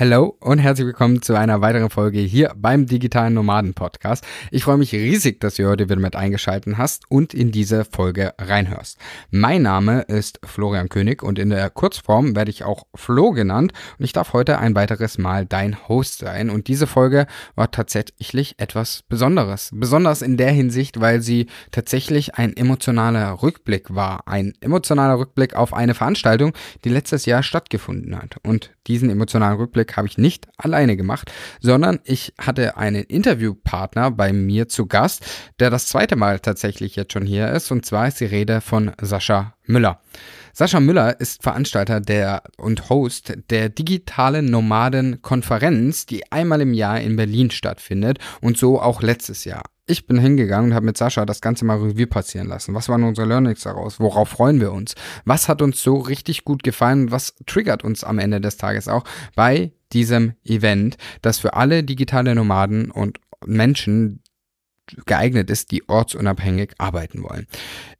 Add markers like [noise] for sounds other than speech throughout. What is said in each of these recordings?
Hello und herzlich willkommen zu einer weiteren Folge hier beim Digitalen Nomaden Podcast. Ich freue mich riesig, dass du heute wieder mit eingeschaltet hast und in diese Folge reinhörst. Mein Name ist Florian König und in der Kurzform werde ich auch Flo genannt und ich darf heute ein weiteres Mal dein Host sein und diese Folge war tatsächlich etwas Besonderes. Besonders in der Hinsicht, weil sie tatsächlich ein emotionaler Rückblick war. Ein emotionaler Rückblick auf eine Veranstaltung, die letztes Jahr stattgefunden hat. Und diesen emotionalen Rückblick habe ich nicht alleine gemacht, sondern ich hatte einen Interviewpartner bei mir zu Gast, der das zweite Mal tatsächlich jetzt schon hier ist. Und zwar ist die Rede von Sascha Müller. Sascha Müller ist Veranstalter der und Host der digitalen Nomaden-Konferenz, die einmal im Jahr in Berlin stattfindet und so auch letztes Jahr ich bin hingegangen und habe mit Sascha das Ganze mal Revue passieren lassen. Was waren unsere Learnings daraus? Worauf freuen wir uns? Was hat uns so richtig gut gefallen? Was triggert uns am Ende des Tages auch bei diesem Event, das für alle digitale Nomaden und Menschen geeignet ist, die ortsunabhängig arbeiten wollen.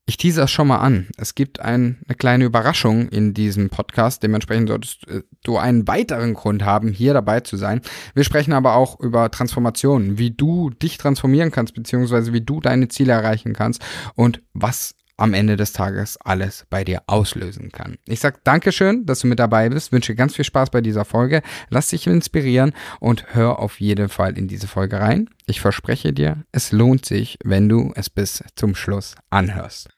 Ich tease das schon mal an. Es gibt ein, eine kleine Überraschung in diesem Podcast. Dementsprechend solltest äh, du einen weiteren Grund haben, hier dabei zu sein. Wir sprechen aber auch über Transformationen, wie du dich transformieren kannst, beziehungsweise wie du deine Ziele erreichen kannst und was am Ende des Tages alles bei dir auslösen kann. Ich sag Dankeschön, dass du mit dabei bist, wünsche ganz viel Spaß bei dieser Folge, lass dich inspirieren und hör auf jeden Fall in diese Folge rein. Ich verspreche dir, es lohnt sich, wenn du es bis zum Schluss anhörst.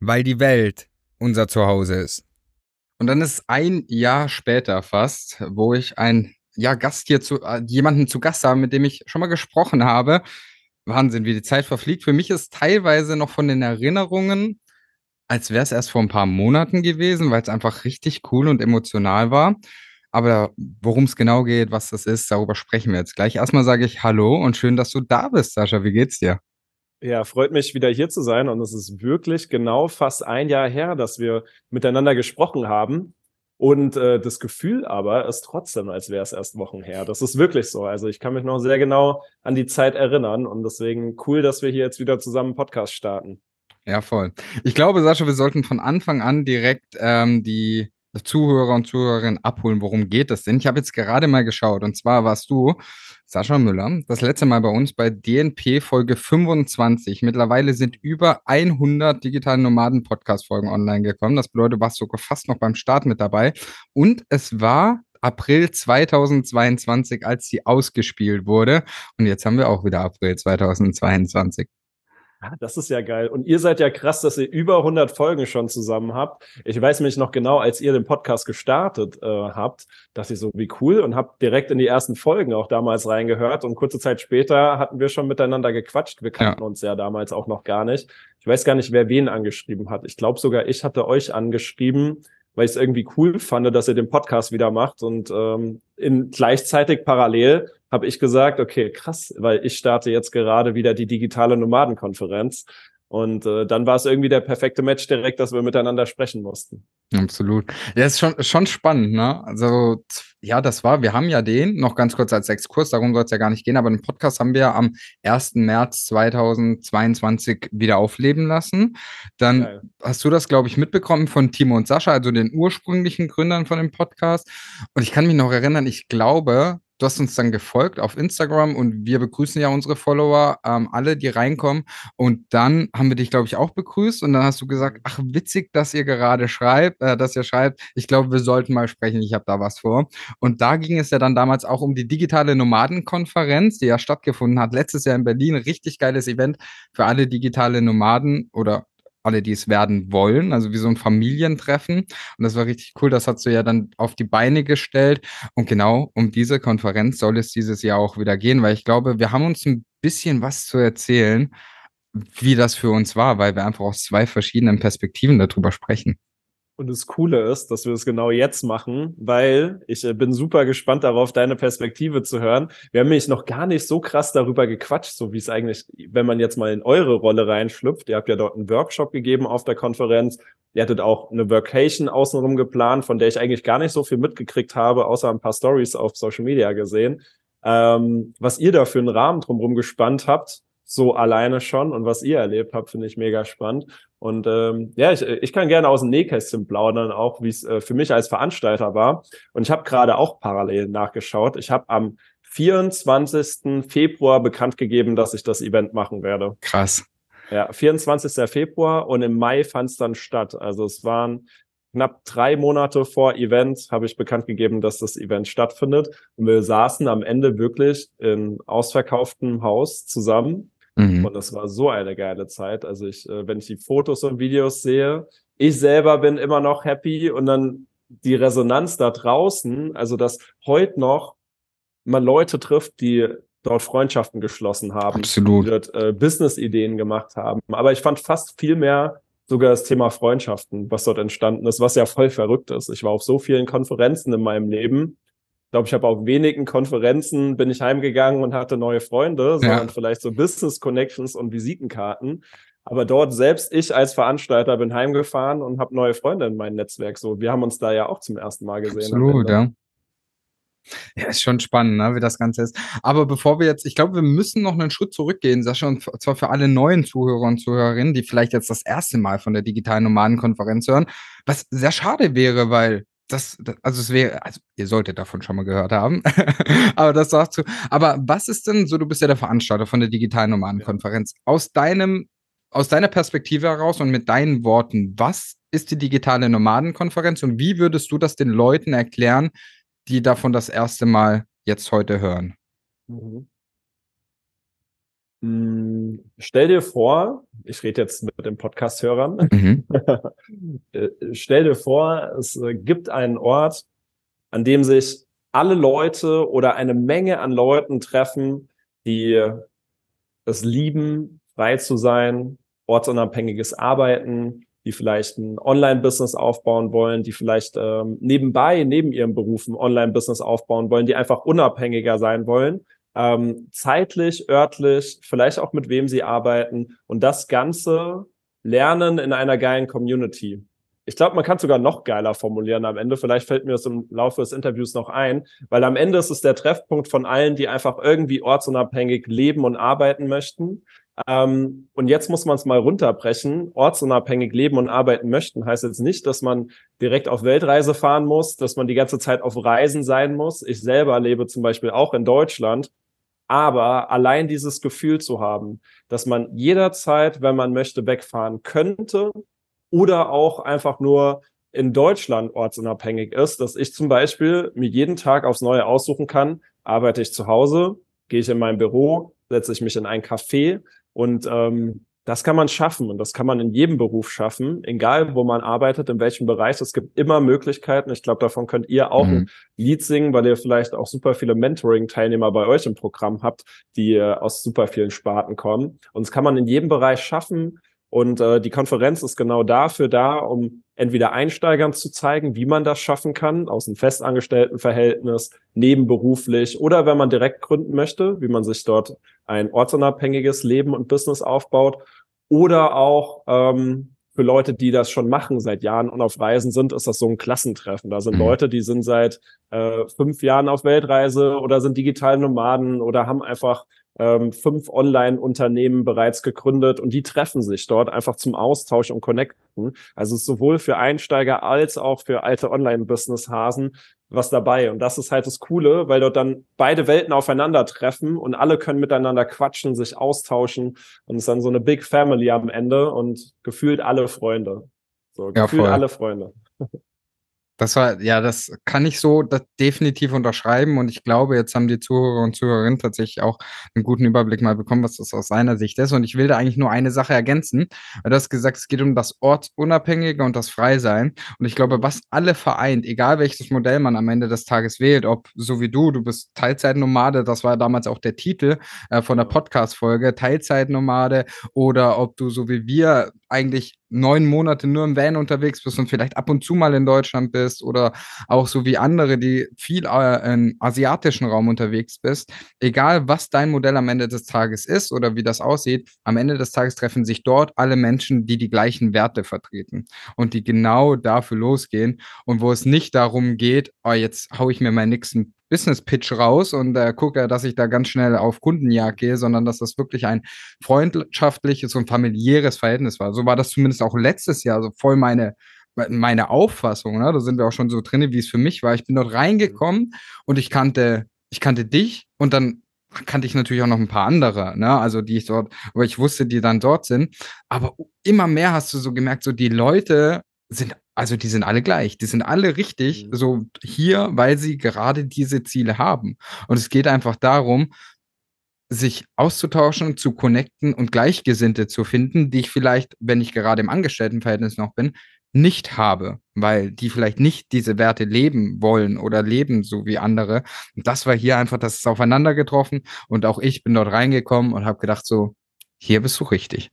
weil die Welt unser Zuhause ist. Und dann ist ein Jahr später fast, wo ich ein ja, Gast hier zu, äh, jemanden zu Gast habe, mit dem ich schon mal gesprochen habe. Wahnsinn, wie die Zeit verfliegt. Für mich ist teilweise noch von den Erinnerungen, als wäre es erst vor ein paar Monaten gewesen, weil es einfach richtig cool und emotional war. Aber worum es genau geht, was das ist, darüber sprechen wir jetzt gleich. Erstmal sage ich Hallo und schön, dass du da bist, Sascha. Wie geht's dir? Ja, freut mich wieder hier zu sein und es ist wirklich genau fast ein Jahr her, dass wir miteinander gesprochen haben. Und äh, das Gefühl aber ist trotzdem, als wäre es erst Wochen her. Das ist wirklich so. Also ich kann mich noch sehr genau an die Zeit erinnern und deswegen cool, dass wir hier jetzt wieder zusammen einen Podcast starten. Ja, voll. Ich glaube, Sascha, wir sollten von Anfang an direkt ähm, die Zuhörer und Zuhörerinnen abholen, worum geht es denn? Ich habe jetzt gerade mal geschaut und zwar warst du Sascha Müller, das letzte Mal bei uns bei DNP Folge 25. Mittlerweile sind über 100 digitale Nomaden-Podcast-Folgen online gekommen. Das bedeutet, du warst sogar fast noch beim Start mit dabei. Und es war April 2022, als sie ausgespielt wurde. Und jetzt haben wir auch wieder April 2022. Ah, das ist ja geil. Und ihr seid ja krass, dass ihr über 100 Folgen schon zusammen habt. Ich weiß nämlich noch genau, als ihr den Podcast gestartet äh, habt, dachte ich so, wie cool und hab direkt in die ersten Folgen auch damals reingehört. Und kurze Zeit später hatten wir schon miteinander gequatscht. Wir kannten ja. uns ja damals auch noch gar nicht. Ich weiß gar nicht, wer wen angeschrieben hat. Ich glaube sogar, ich hatte euch angeschrieben, weil ich es irgendwie cool fand, dass ihr den Podcast wieder macht. Und ähm, in gleichzeitig parallel habe ich gesagt, okay, krass, weil ich starte jetzt gerade wieder die digitale Nomadenkonferenz. Und äh, dann war es irgendwie der perfekte Match direkt, dass wir miteinander sprechen mussten. Absolut. Ja, ist schon, schon spannend, ne? Also, ja, das war, wir haben ja den, noch ganz kurz als Exkurs, darum soll es ja gar nicht gehen, aber den Podcast haben wir am 1. März 2022 wieder aufleben lassen. Dann Geil. hast du das, glaube ich, mitbekommen von Timo und Sascha, also den ursprünglichen Gründern von dem Podcast. Und ich kann mich noch erinnern, ich glaube, Du hast uns dann gefolgt auf Instagram und wir begrüßen ja unsere Follower, ähm, alle, die reinkommen. Und dann haben wir dich, glaube ich, auch begrüßt. Und dann hast du gesagt, ach, witzig, dass ihr gerade schreibt, äh, dass ihr schreibt, ich glaube, wir sollten mal sprechen, ich habe da was vor. Und da ging es ja dann damals auch um die digitale Nomadenkonferenz, die ja stattgefunden hat, letztes Jahr in Berlin. Richtig geiles Event für alle digitale Nomaden oder alle, die es werden wollen, also wie so ein Familientreffen. Und das war richtig cool. Das hast du ja dann auf die Beine gestellt. Und genau um diese Konferenz soll es dieses Jahr auch wieder gehen, weil ich glaube, wir haben uns ein bisschen was zu erzählen, wie das für uns war, weil wir einfach aus zwei verschiedenen Perspektiven darüber sprechen. Und das Coole ist, dass wir es genau jetzt machen, weil ich äh, bin super gespannt darauf, deine Perspektive zu hören. Wir haben nämlich noch gar nicht so krass darüber gequatscht, so wie es eigentlich, wenn man jetzt mal in eure Rolle reinschlüpft. Ihr habt ja dort einen Workshop gegeben auf der Konferenz. Ihr hattet auch eine Vacation außenrum geplant, von der ich eigentlich gar nicht so viel mitgekriegt habe, außer ein paar Stories auf Social Media gesehen. Ähm, was ihr da für einen Rahmen drumherum gespannt habt, so alleine schon und was ihr erlebt habt, finde ich mega spannend. Und ähm, ja, ich, ich kann gerne aus dem Nähkästchen plaudern, auch wie es äh, für mich als Veranstalter war. Und ich habe gerade auch parallel nachgeschaut. Ich habe am 24. Februar bekannt gegeben, dass ich das Event machen werde. Krass. Ja, 24. Februar und im Mai fand es dann statt. Also es waren knapp drei Monate vor Event habe ich bekannt gegeben, dass das Event stattfindet. Und wir saßen am Ende wirklich in ausverkauftem Haus zusammen Mhm. Und das war so eine geile Zeit. Also ich, äh, wenn ich die Fotos und Videos sehe, ich selber bin immer noch happy und dann die Resonanz da draußen, also dass heute noch man Leute trifft, die dort Freundschaften geschlossen haben, Absolut. die dort äh, Business-Ideen gemacht haben. Aber ich fand fast viel mehr sogar das Thema Freundschaften, was dort entstanden ist, was ja voll verrückt ist. Ich war auf so vielen Konferenzen in meinem Leben glaube, ich habe auf wenigen Konferenzen bin ich heimgegangen und hatte neue Freunde, sondern ja. vielleicht so Business Connections und Visitenkarten. Aber dort selbst ich als Veranstalter bin heimgefahren und habe neue Freunde in meinem Netzwerk. So, wir haben uns da ja auch zum ersten Mal gesehen. Absolut, ja. Ja, ist schon spannend, ne, wie das Ganze ist. Aber bevor wir jetzt, ich glaube, wir müssen noch einen Schritt zurückgehen, Sascha, und zwar für alle neuen Zuhörer und Zuhörerinnen, die vielleicht jetzt das erste Mal von der digitalen Nomadenkonferenz hören, was sehr schade wäre, weil das, das, also es wäre, also ihr solltet davon schon mal gehört haben, [laughs] aber das sagst du. Aber was ist denn so, du bist ja der Veranstalter von der digitalen Nomadenkonferenz. Aus deinem, aus deiner Perspektive heraus und mit deinen Worten, was ist die digitale Nomadenkonferenz und wie würdest du das den Leuten erklären, die davon das erste Mal jetzt heute hören? Mhm. Hm, stell dir vor, ich rede jetzt mit den Podcast-Hörern, mhm. [laughs] Äh, stell dir vor, es äh, gibt einen Ort, an dem sich alle Leute oder eine Menge an Leuten treffen, die es lieben, frei zu sein, ortsunabhängiges Arbeiten, die vielleicht ein Online-Business aufbauen wollen, die vielleicht ähm, nebenbei, neben ihrem Beruf ein Online-Business aufbauen wollen, die einfach unabhängiger sein wollen ähm, zeitlich, örtlich, vielleicht auch mit wem sie arbeiten und das Ganze lernen in einer geilen Community. Ich glaube, man kann sogar noch geiler formulieren am Ende. Vielleicht fällt mir das im Laufe des Interviews noch ein, weil am Ende ist es der Treffpunkt von allen, die einfach irgendwie ortsunabhängig leben und arbeiten möchten. Ähm, und jetzt muss man es mal runterbrechen. Ortsunabhängig leben und arbeiten möchten heißt jetzt nicht, dass man direkt auf Weltreise fahren muss, dass man die ganze Zeit auf Reisen sein muss. Ich selber lebe zum Beispiel auch in Deutschland aber allein dieses Gefühl zu haben, dass man jederzeit, wenn man möchte, wegfahren könnte oder auch einfach nur in Deutschland ortsunabhängig ist, dass ich zum Beispiel mir jeden Tag aufs Neue aussuchen kann, arbeite ich zu Hause, gehe ich in mein Büro, setze ich mich in ein Café und ähm, das kann man schaffen und das kann man in jedem Beruf schaffen, egal wo man arbeitet, in welchem Bereich. Es gibt immer Möglichkeiten. Ich glaube, davon könnt ihr auch mhm. ein Lied singen, weil ihr vielleicht auch super viele Mentoring-Teilnehmer bei euch im Programm habt, die äh, aus super vielen Sparten kommen. Und das kann man in jedem Bereich schaffen. Und äh, die Konferenz ist genau dafür da, um entweder Einsteigern zu zeigen, wie man das schaffen kann, aus einem festangestellten Verhältnis, nebenberuflich oder wenn man direkt gründen möchte, wie man sich dort ein ortsunabhängiges Leben und Business aufbaut oder auch ähm, für Leute, die das schon machen seit Jahren und auf Reisen sind, ist das so ein Klassentreffen. Da sind mhm. Leute, die sind seit äh, fünf Jahren auf Weltreise oder sind digital Nomaden oder haben einfach ähm, fünf Online-Unternehmen bereits gegründet und die treffen sich dort einfach zum Austausch und Connecten. Also sowohl für Einsteiger als auch für alte Online-Business-Hasen was dabei. Und das ist halt das Coole, weil dort dann beide Welten aufeinandertreffen und alle können miteinander quatschen, sich austauschen und es ist dann so eine Big Family am Ende und gefühlt alle Freunde. So, gefühlt ja, alle Freunde. [laughs] Das war, ja, das kann ich so definitiv unterschreiben und ich glaube, jetzt haben die Zuhörer und Zuhörerinnen tatsächlich auch einen guten Überblick mal bekommen, was das aus seiner Sicht ist. Und ich will da eigentlich nur eine Sache ergänzen, du hast gesagt, es geht um das Ortsunabhängige und das Freisein. Und ich glaube, was alle vereint, egal welches Modell man am Ende des Tages wählt, ob so wie du, du bist Teilzeitnomade, das war damals auch der Titel äh, von der Podcast-Folge, Teilzeitnomade, oder ob du so wie wir eigentlich neun Monate nur im Van unterwegs bist und vielleicht ab und zu mal in Deutschland bist oder auch so wie andere, die viel äh, im asiatischen Raum unterwegs bist, egal was dein Modell am Ende des Tages ist oder wie das aussieht, am Ende des Tages treffen sich dort alle Menschen, die die gleichen Werte vertreten und die genau dafür losgehen und wo es nicht darum geht, oh, jetzt hau ich mir meinen nächsten Business Pitch raus und äh, gucke, dass ich da ganz schnell auf Kundenjagd gehe, sondern dass das wirklich ein freundschaftliches und familiäres Verhältnis war. So war das zumindest auch letztes Jahr, so voll meine meine Auffassung, ne? da sind wir auch schon so drin, wie es für mich war. Ich bin dort reingekommen und ich kannte, ich kannte dich und dann kannte ich natürlich auch noch ein paar andere, ne? Also die ich dort, aber ich wusste, die dann dort sind. Aber immer mehr hast du so gemerkt, so die Leute sind also die sind alle gleich, die sind alle richtig mhm. so hier, weil sie gerade diese Ziele haben. Und es geht einfach darum, sich auszutauschen, zu connecten und Gleichgesinnte zu finden, die ich vielleicht, wenn ich gerade im Angestelltenverhältnis noch bin, nicht habe, weil die vielleicht nicht diese Werte leben wollen oder leben so wie andere. Und das war hier einfach, das ist aufeinander getroffen und auch ich bin dort reingekommen und habe gedacht so, hier bist du richtig.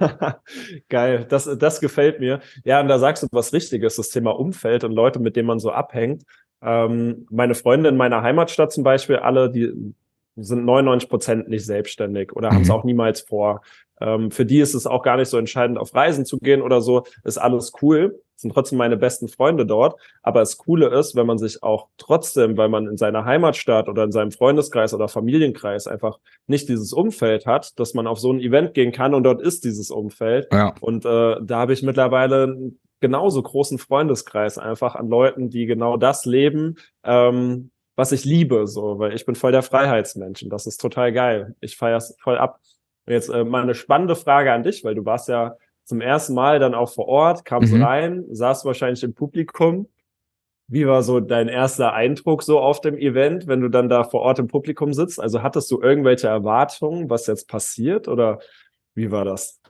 [laughs] Geil, das, das gefällt mir. Ja, und da sagst du was Richtiges, das Thema Umfeld und Leute, mit denen man so abhängt. Ähm, meine Freunde in meiner Heimatstadt zum Beispiel, alle, die sind 99 Prozent nicht selbstständig oder mhm. haben es auch niemals vor. Ähm, für die ist es auch gar nicht so entscheidend, auf Reisen zu gehen oder so. Ist alles cool. Sind trotzdem meine besten Freunde dort. Aber das Coole ist, wenn man sich auch trotzdem, weil man in seiner Heimatstadt oder in seinem Freundeskreis oder Familienkreis einfach nicht dieses Umfeld hat, dass man auf so ein Event gehen kann und dort ist dieses Umfeld. Ja. Und äh, da habe ich mittlerweile genauso großen Freundeskreis einfach an Leuten, die genau das leben. Ähm, was ich liebe, so, weil ich bin voll der Freiheitsmensch und das ist total geil. Ich feiere es voll ab. Jetzt äh, mal eine spannende Frage an dich, weil du warst ja zum ersten Mal dann auch vor Ort, kamst mhm. rein, saß wahrscheinlich im Publikum. Wie war so dein erster Eindruck so auf dem Event, wenn du dann da vor Ort im Publikum sitzt? Also hattest du irgendwelche Erwartungen, was jetzt passiert oder wie war das?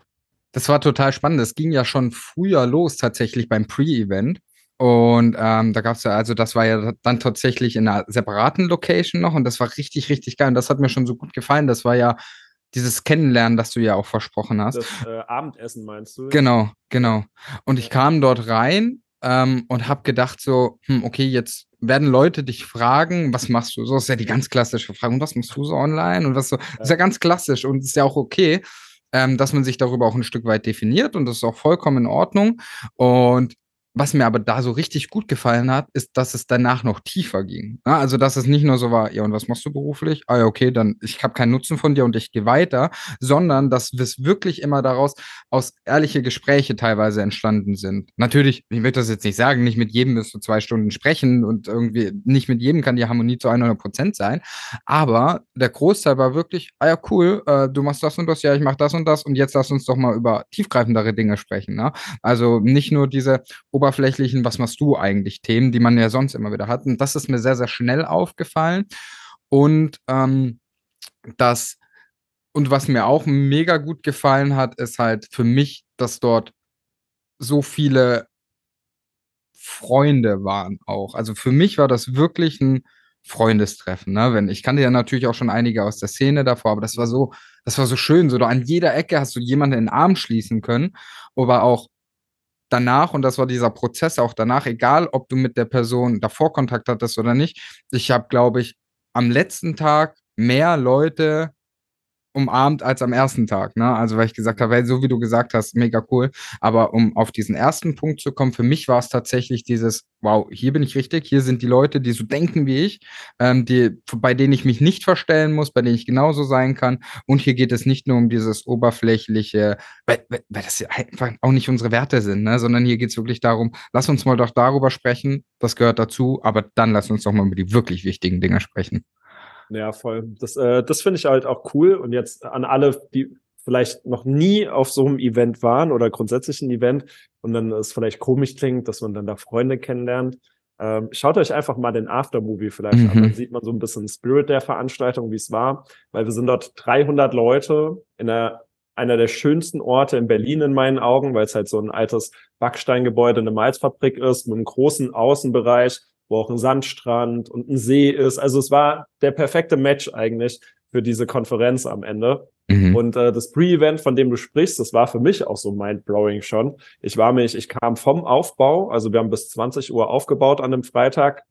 Das war total spannend. Es ging ja schon früher los tatsächlich beim Pre-Event. Und ähm, da gab es ja, also das war ja dann tatsächlich in einer separaten Location noch und das war richtig, richtig geil. Und das hat mir schon so gut gefallen. Das war ja dieses Kennenlernen, das du ja auch versprochen hast. Das äh, Abendessen meinst du? Genau, genau. Und ich kam dort rein ähm, und habe gedacht so, hm, okay, jetzt werden Leute dich fragen, was machst du? So ist ja die ganz klassische Frage. Und was machst du so online? Und was so? Das ist ja ganz klassisch und ist ja auch okay, ähm, dass man sich darüber auch ein Stück weit definiert und das ist auch vollkommen in Ordnung. Und was mir aber da so richtig gut gefallen hat, ist, dass es danach noch tiefer ging. Ja, also, dass es nicht nur so war, ja, und was machst du beruflich? Ah ja, okay, dann ich habe keinen Nutzen von dir und ich gehe weiter, sondern dass es wirklich immer daraus aus ehrliche Gespräche teilweise entstanden sind. Natürlich, ich möchte das jetzt nicht sagen, nicht mit jedem wirst du zwei Stunden sprechen und irgendwie nicht mit jedem kann die Harmonie zu 100 Prozent sein, aber der Großteil war wirklich, ah ja, cool, äh, du machst das und das, ja, ich mach das und das und jetzt lass uns doch mal über tiefgreifendere Dinge sprechen. Ne? Also nicht nur diese oberflächlichen, was machst du eigentlich Themen, die man ja sonst immer wieder hat. Und das ist mir sehr, sehr schnell aufgefallen. Und ähm, das, und was mir auch mega gut gefallen hat, ist halt für mich, dass dort so viele Freunde waren auch. Also für mich war das wirklich ein Freundestreffen. Ne? Wenn, ich kannte ja natürlich auch schon einige aus der Szene davor, aber das war so, das war so schön. So, an jeder Ecke hast du jemanden in den Arm schließen können, aber auch danach, und das war dieser Prozess auch danach, egal ob du mit der Person davor Kontakt hattest oder nicht, ich habe, glaube ich, am letzten Tag mehr Leute umarmt als am ersten Tag. Ne? Also weil ich gesagt habe, hey, so wie du gesagt hast, mega cool. Aber um auf diesen ersten Punkt zu kommen, für mich war es tatsächlich dieses, wow, hier bin ich richtig, hier sind die Leute, die so denken wie ich, ähm, die, bei denen ich mich nicht verstellen muss, bei denen ich genauso sein kann. Und hier geht es nicht nur um dieses oberflächliche, weil, weil das ja einfach auch nicht unsere Werte sind, ne? sondern hier geht es wirklich darum, lass uns mal doch darüber sprechen, das gehört dazu, aber dann lass uns doch mal über die wirklich wichtigen Dinge sprechen. Ja, voll. Das, äh, das finde ich halt auch cool. Und jetzt an alle, die vielleicht noch nie auf so einem Event waren oder grundsätzlich ein Event und dann es vielleicht komisch klingt, dass man dann da Freunde kennenlernt. Ähm, schaut euch einfach mal den Aftermovie vielleicht mhm. an. Dann sieht man so ein bisschen Spirit der Veranstaltung, wie es war, weil wir sind dort 300 Leute in der einer der schönsten Orte in Berlin in meinen Augen, weil es halt so ein altes Backsteingebäude, eine Malzfabrik ist, mit einem großen Außenbereich, wo auch ein Sandstrand und ein See ist. Also es war der perfekte Match eigentlich für diese Konferenz am Ende. Mhm. Und äh, das Pre-Event, von dem du sprichst, das war für mich auch so mind-blowing schon. Ich war mich, ich kam vom Aufbau, also wir haben bis 20 Uhr aufgebaut an einem Freitag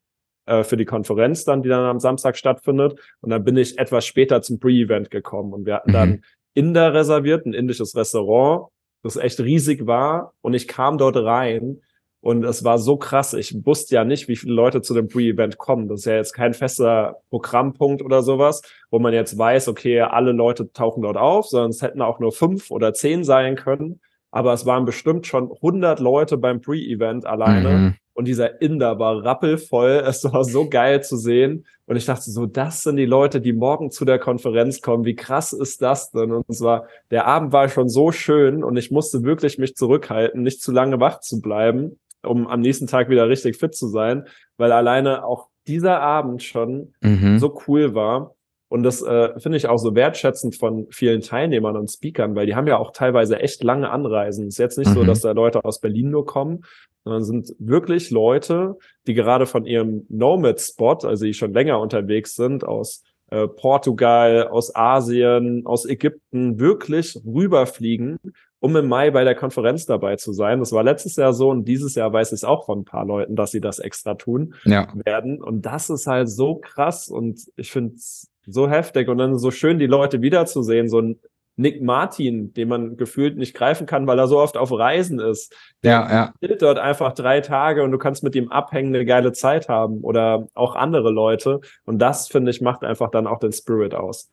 äh, für die Konferenz dann, die dann am Samstag stattfindet. Und dann bin ich etwas später zum Pre-Event gekommen und wir hatten mhm. dann Inder reserviert, ein indisches Restaurant, das echt riesig war. Und ich kam dort rein und es war so krass. Ich wusste ja nicht, wie viele Leute zu dem Pre-Event kommen. Das ist ja jetzt kein fester Programmpunkt oder sowas, wo man jetzt weiß, okay, alle Leute tauchen dort auf, sondern es hätten auch nur fünf oder zehn sein können. Aber es waren bestimmt schon 100 Leute beim Pre-Event alleine. Mhm. Und dieser Inder war rappelvoll. [laughs] Es war so geil zu sehen. Und ich dachte so, das sind die Leute, die morgen zu der Konferenz kommen. Wie krass ist das denn? Und es war, der Abend war schon so schön und ich musste wirklich mich zurückhalten, nicht zu lange wach zu bleiben um am nächsten Tag wieder richtig fit zu sein, weil alleine auch dieser Abend schon mhm. so cool war. Und das äh, finde ich auch so wertschätzend von vielen Teilnehmern und Speakern, weil die haben ja auch teilweise echt lange Anreisen. Es ist jetzt nicht mhm. so, dass da Leute aus Berlin nur kommen, sondern sind wirklich Leute, die gerade von ihrem Nomad-Spot, also die schon länger unterwegs sind, aus äh, Portugal, aus Asien, aus Ägypten, wirklich rüberfliegen um im Mai bei der Konferenz dabei zu sein. Das war letztes Jahr so und dieses Jahr weiß ich auch von ein paar Leuten, dass sie das extra tun ja. werden. Und das ist halt so krass und ich finde es so heftig und dann so schön, die Leute wiederzusehen. So ein Nick Martin, den man gefühlt nicht greifen kann, weil er so oft auf Reisen ist. Der ja, ja. dort einfach drei Tage und du kannst mit ihm abhängen, eine geile Zeit haben oder auch andere Leute. Und das, finde ich, macht einfach dann auch den Spirit aus.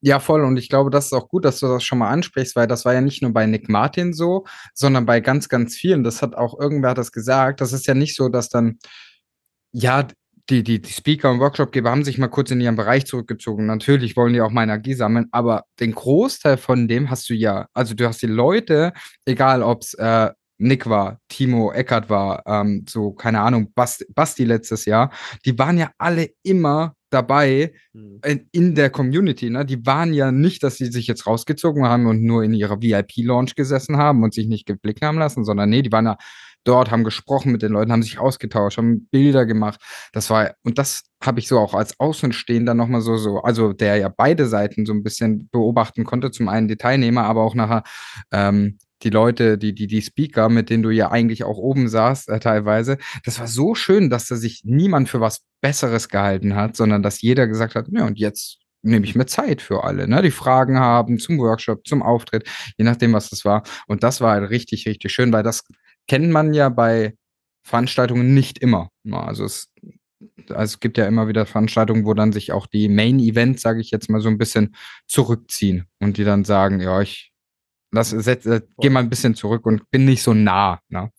Ja, voll. Und ich glaube, das ist auch gut, dass du das schon mal ansprichst, weil das war ja nicht nur bei Nick Martin so, sondern bei ganz, ganz vielen. Das hat auch irgendwer das gesagt. Das ist ja nicht so, dass dann, ja, die, die, die Speaker und Workshopgeber haben sich mal kurz in ihren Bereich zurückgezogen. Natürlich wollen die auch mal Energie sammeln, aber den Großteil von dem hast du ja. Also du hast die Leute, egal ob es äh, Nick war, Timo Eckert war, ähm, so, keine Ahnung, Basti, Basti letztes Jahr, die waren ja alle immer dabei mhm. in, in, der Community. Ne? Die waren ja nicht, dass sie sich jetzt rausgezogen haben und nur in ihrer VIP-Launch gesessen haben und sich nicht geblicken haben lassen, sondern nee, die waren ja dort, haben gesprochen mit den Leuten, haben sich ausgetauscht, haben Bilder gemacht. Das war, und das habe ich so auch als Außenstehender nochmal so, so, also der ja beide Seiten so ein bisschen beobachten konnte. Zum einen die Teilnehmer, aber auch nachher ähm, die Leute, die, die, die Speaker, mit denen du ja eigentlich auch oben saßt, äh, teilweise. Das war so schön, dass da sich niemand für was Besseres gehalten hat, sondern dass jeder gesagt hat, ja, und jetzt nehme ich mir Zeit für alle, ne? Die Fragen haben zum Workshop, zum Auftritt, je nachdem, was das war. Und das war halt richtig, richtig schön, weil das kennt man ja bei Veranstaltungen nicht immer. Ne? Also es, also es gibt ja immer wieder Veranstaltungen, wo dann sich auch die Main-Events, sage ich jetzt mal, so ein bisschen zurückziehen und die dann sagen, ja, ich Lass, setz, äh, geh mal ein bisschen zurück und bin nicht so nah. Ne?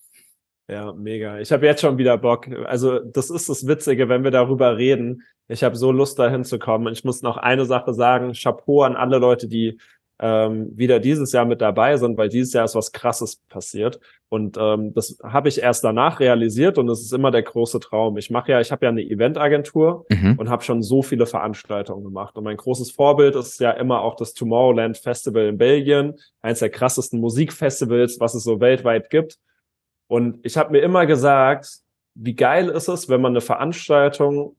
Ja, mega. Ich habe jetzt schon wieder Bock. Also, das ist das Witzige, wenn wir darüber reden. Ich habe so Lust, da hinzukommen. Ich muss noch eine Sache sagen. Chapeau an alle Leute, die ähm, wieder dieses Jahr mit dabei sind, weil dieses Jahr ist was Krasses passiert. Und ähm, das habe ich erst danach realisiert und das ist immer der große Traum. Ich mache ja, ich habe ja eine Eventagentur mhm. und habe schon so viele Veranstaltungen gemacht. Und mein großes Vorbild ist ja immer auch das Tomorrowland Festival in Belgien, eins der krassesten Musikfestivals, was es so weltweit gibt. Und ich habe mir immer gesagt, wie geil ist es, wenn man eine Veranstaltung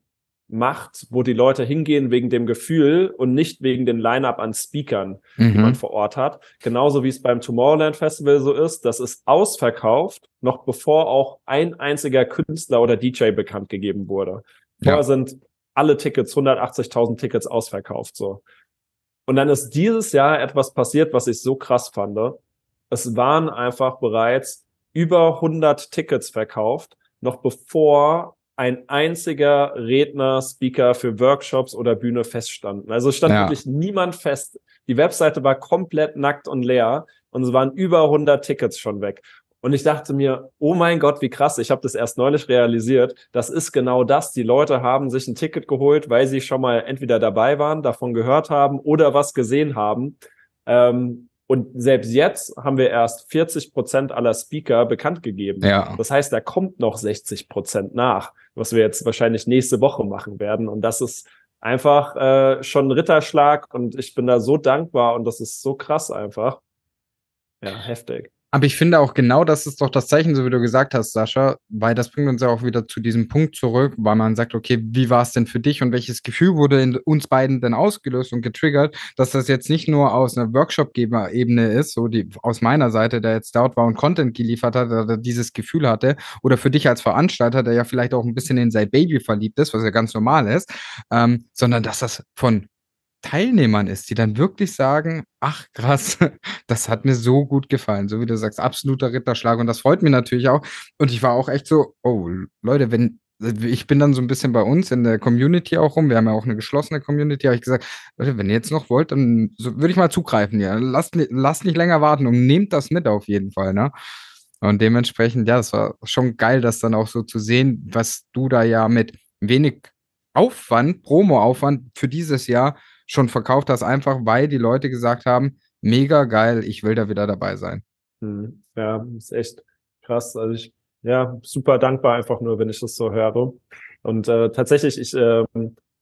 macht, wo die Leute hingehen wegen dem Gefühl und nicht wegen den Line-up an Speakern, mhm. die man vor Ort hat. Genauso wie es beim Tomorrowland Festival so ist, das ist ausverkauft, noch bevor auch ein einziger Künstler oder DJ bekannt gegeben wurde. Vorher ja. sind alle Tickets, 180.000 Tickets ausverkauft, so. Und dann ist dieses Jahr etwas passiert, was ich so krass fand. Es waren einfach bereits über 100 Tickets verkauft, noch bevor ein einziger Redner, Speaker für Workshops oder Bühne feststanden. Also stand ja. wirklich niemand fest. Die Webseite war komplett nackt und leer und es waren über 100 Tickets schon weg. Und ich dachte mir, oh mein Gott, wie krass, ich habe das erst neulich realisiert. Das ist genau das. Die Leute haben sich ein Ticket geholt, weil sie schon mal entweder dabei waren, davon gehört haben oder was gesehen haben. Ähm, und selbst jetzt haben wir erst 40 Prozent aller Speaker bekannt gegeben. Ja. Das heißt, da kommt noch 60 Prozent nach, was wir jetzt wahrscheinlich nächste Woche machen werden. Und das ist einfach äh, schon ein Ritterschlag und ich bin da so dankbar und das ist so krass einfach. Ja, heftig. Aber ich finde auch genau, das ist doch das Zeichen, so wie du gesagt hast, Sascha, weil das bringt uns ja auch wieder zu diesem Punkt zurück, weil man sagt, okay, wie war es denn für dich und welches Gefühl wurde in uns beiden denn ausgelöst und getriggert, dass das jetzt nicht nur aus einer Workshop-Ebene ist, so die aus meiner Seite, der jetzt dort war und Content geliefert hat, oder dieses Gefühl hatte, oder für dich als Veranstalter, der ja vielleicht auch ein bisschen in sein Baby verliebt ist, was ja ganz normal ist, ähm, sondern dass das von Teilnehmern ist, die dann wirklich sagen, ach krass, [laughs] das hat mir so gut gefallen, so wie du sagst, absoluter Ritterschlag und das freut mich natürlich auch und ich war auch echt so, oh Leute, wenn ich bin dann so ein bisschen bei uns in der Community auch rum. Wir haben ja auch eine geschlossene Community. Habe ich gesagt, Leute, wenn ihr jetzt noch wollt, dann so, würde ich mal zugreifen. Ja, lasst, lasst nicht länger warten und nehmt das mit auf jeden Fall. Ne? Und dementsprechend, ja, das war schon geil, das dann auch so zu sehen, was du da ja mit wenig Aufwand, Promo-Aufwand für dieses Jahr schon verkauft hast, einfach weil die Leute gesagt haben, mega geil, ich will da wieder dabei sein. Hm, ja, ist echt krass. Also ich, ja, super dankbar einfach nur, wenn ich das so höre. Und äh, tatsächlich, ich, äh,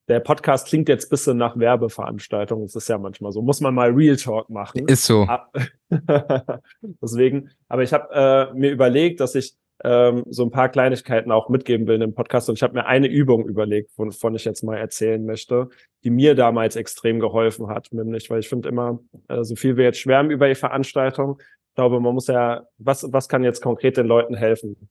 der Podcast klingt jetzt bisschen nach Werbeveranstaltung. Das ist ja manchmal so. Muss man mal Real Talk machen. Ist so. Ah, [laughs] deswegen, aber ich habe äh, mir überlegt, dass ich ähm, so ein paar Kleinigkeiten auch mitgeben will in dem Podcast. Und ich habe mir eine Übung überlegt, wovon ich jetzt mal erzählen möchte, die mir damals extrem geholfen hat, nämlich, weil ich finde immer, äh, so viel wir jetzt schwärmen über die Veranstaltung, ich glaube, man muss ja, was, was kann jetzt konkret den Leuten helfen?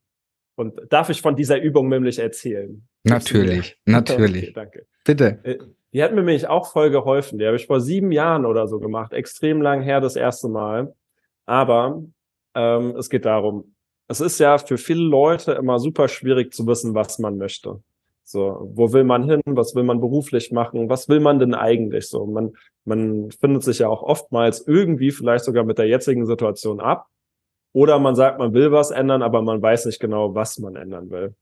Und darf ich von dieser Übung nämlich erzählen? Natürlich, [laughs] natürlich. Okay, danke. Bitte. Äh, die hat mir nämlich auch voll geholfen. Die habe ich vor sieben Jahren oder so gemacht. Extrem lang her das erste Mal. Aber ähm, es geht darum, es ist ja für viele Leute immer super schwierig zu wissen, was man möchte. So, wo will man hin? Was will man beruflich machen? Was will man denn eigentlich so? Man, man findet sich ja auch oftmals irgendwie vielleicht sogar mit der jetzigen Situation ab. Oder man sagt, man will was ändern, aber man weiß nicht genau, was man ändern will.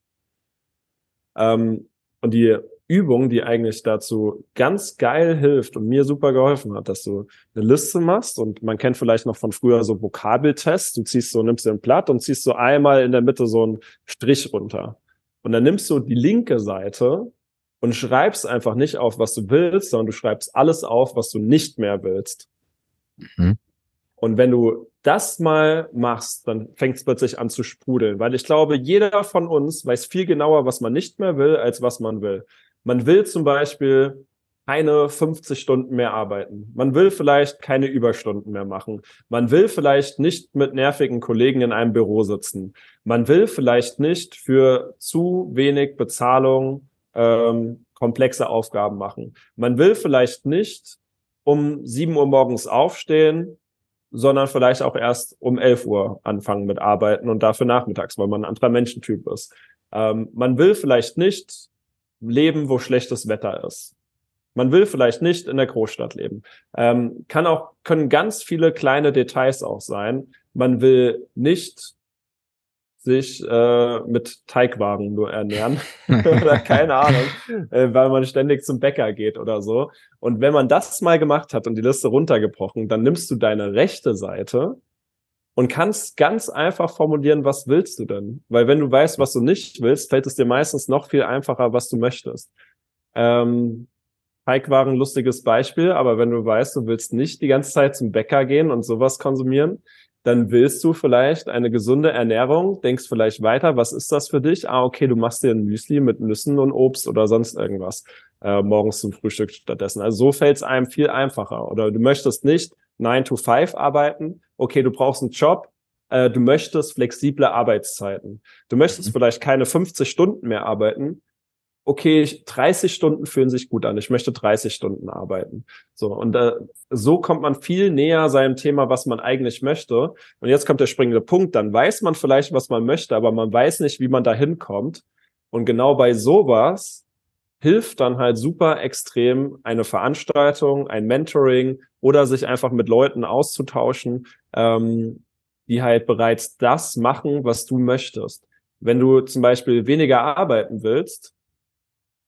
Ähm, und die Übung, die eigentlich dazu ganz geil hilft und mir super geholfen hat, dass du eine Liste machst und man kennt vielleicht noch von früher so Vokabeltests. Du ziehst so, nimmst dir ein Blatt und ziehst so einmal in der Mitte so einen Strich runter. Und dann nimmst du die linke Seite und schreibst einfach nicht auf, was du willst, sondern du schreibst alles auf, was du nicht mehr willst. Mhm. Und wenn du das mal machst, dann fängt es plötzlich an zu sprudeln, weil ich glaube, jeder von uns weiß viel genauer, was man nicht mehr will, als was man will. Man will zum Beispiel keine 50 Stunden mehr arbeiten. Man will vielleicht keine Überstunden mehr machen. Man will vielleicht nicht mit nervigen Kollegen in einem Büro sitzen. Man will vielleicht nicht für zu wenig Bezahlung ähm, komplexe Aufgaben machen. Man will vielleicht nicht um 7 Uhr morgens aufstehen, sondern vielleicht auch erst um 11 Uhr anfangen mit Arbeiten und dafür nachmittags, weil man ein anderer Menschentyp ist. Ähm, man will vielleicht nicht leben, wo schlechtes Wetter ist. Man will vielleicht nicht in der Großstadt leben. Ähm, kann auch, können ganz viele kleine Details auch sein. Man will nicht sich äh, mit Teigwaren nur ernähren [laughs] oder keine Ahnung, äh, weil man ständig zum Bäcker geht oder so. Und wenn man das mal gemacht hat und die Liste runtergebrochen, dann nimmst du deine rechte Seite und kannst ganz einfach formulieren, was willst du denn? Weil wenn du weißt, was du nicht willst, fällt es dir meistens noch viel einfacher, was du möchtest. Ähm, Teigwaren, lustiges Beispiel, aber wenn du weißt, du willst nicht die ganze Zeit zum Bäcker gehen und sowas konsumieren, dann willst du vielleicht eine gesunde Ernährung, denkst vielleicht weiter, was ist das für dich? Ah, okay, du machst dir ein Müsli mit Nüssen und Obst oder sonst irgendwas äh, morgens zum Frühstück stattdessen. Also so fällt es einem viel einfacher. Oder du möchtest nicht 9 to 5 arbeiten. Okay, du brauchst einen Job. Äh, du möchtest flexible Arbeitszeiten. Du möchtest mhm. vielleicht keine 50 Stunden mehr arbeiten. Okay, 30 Stunden fühlen sich gut an. Ich möchte 30 Stunden arbeiten. So. Und äh, so kommt man viel näher seinem Thema, was man eigentlich möchte. Und jetzt kommt der springende Punkt. Dann weiß man vielleicht, was man möchte, aber man weiß nicht, wie man da hinkommt. Und genau bei sowas hilft dann halt super extrem eine Veranstaltung, ein Mentoring oder sich einfach mit Leuten auszutauschen, ähm, die halt bereits das machen, was du möchtest. Wenn du zum Beispiel weniger arbeiten willst,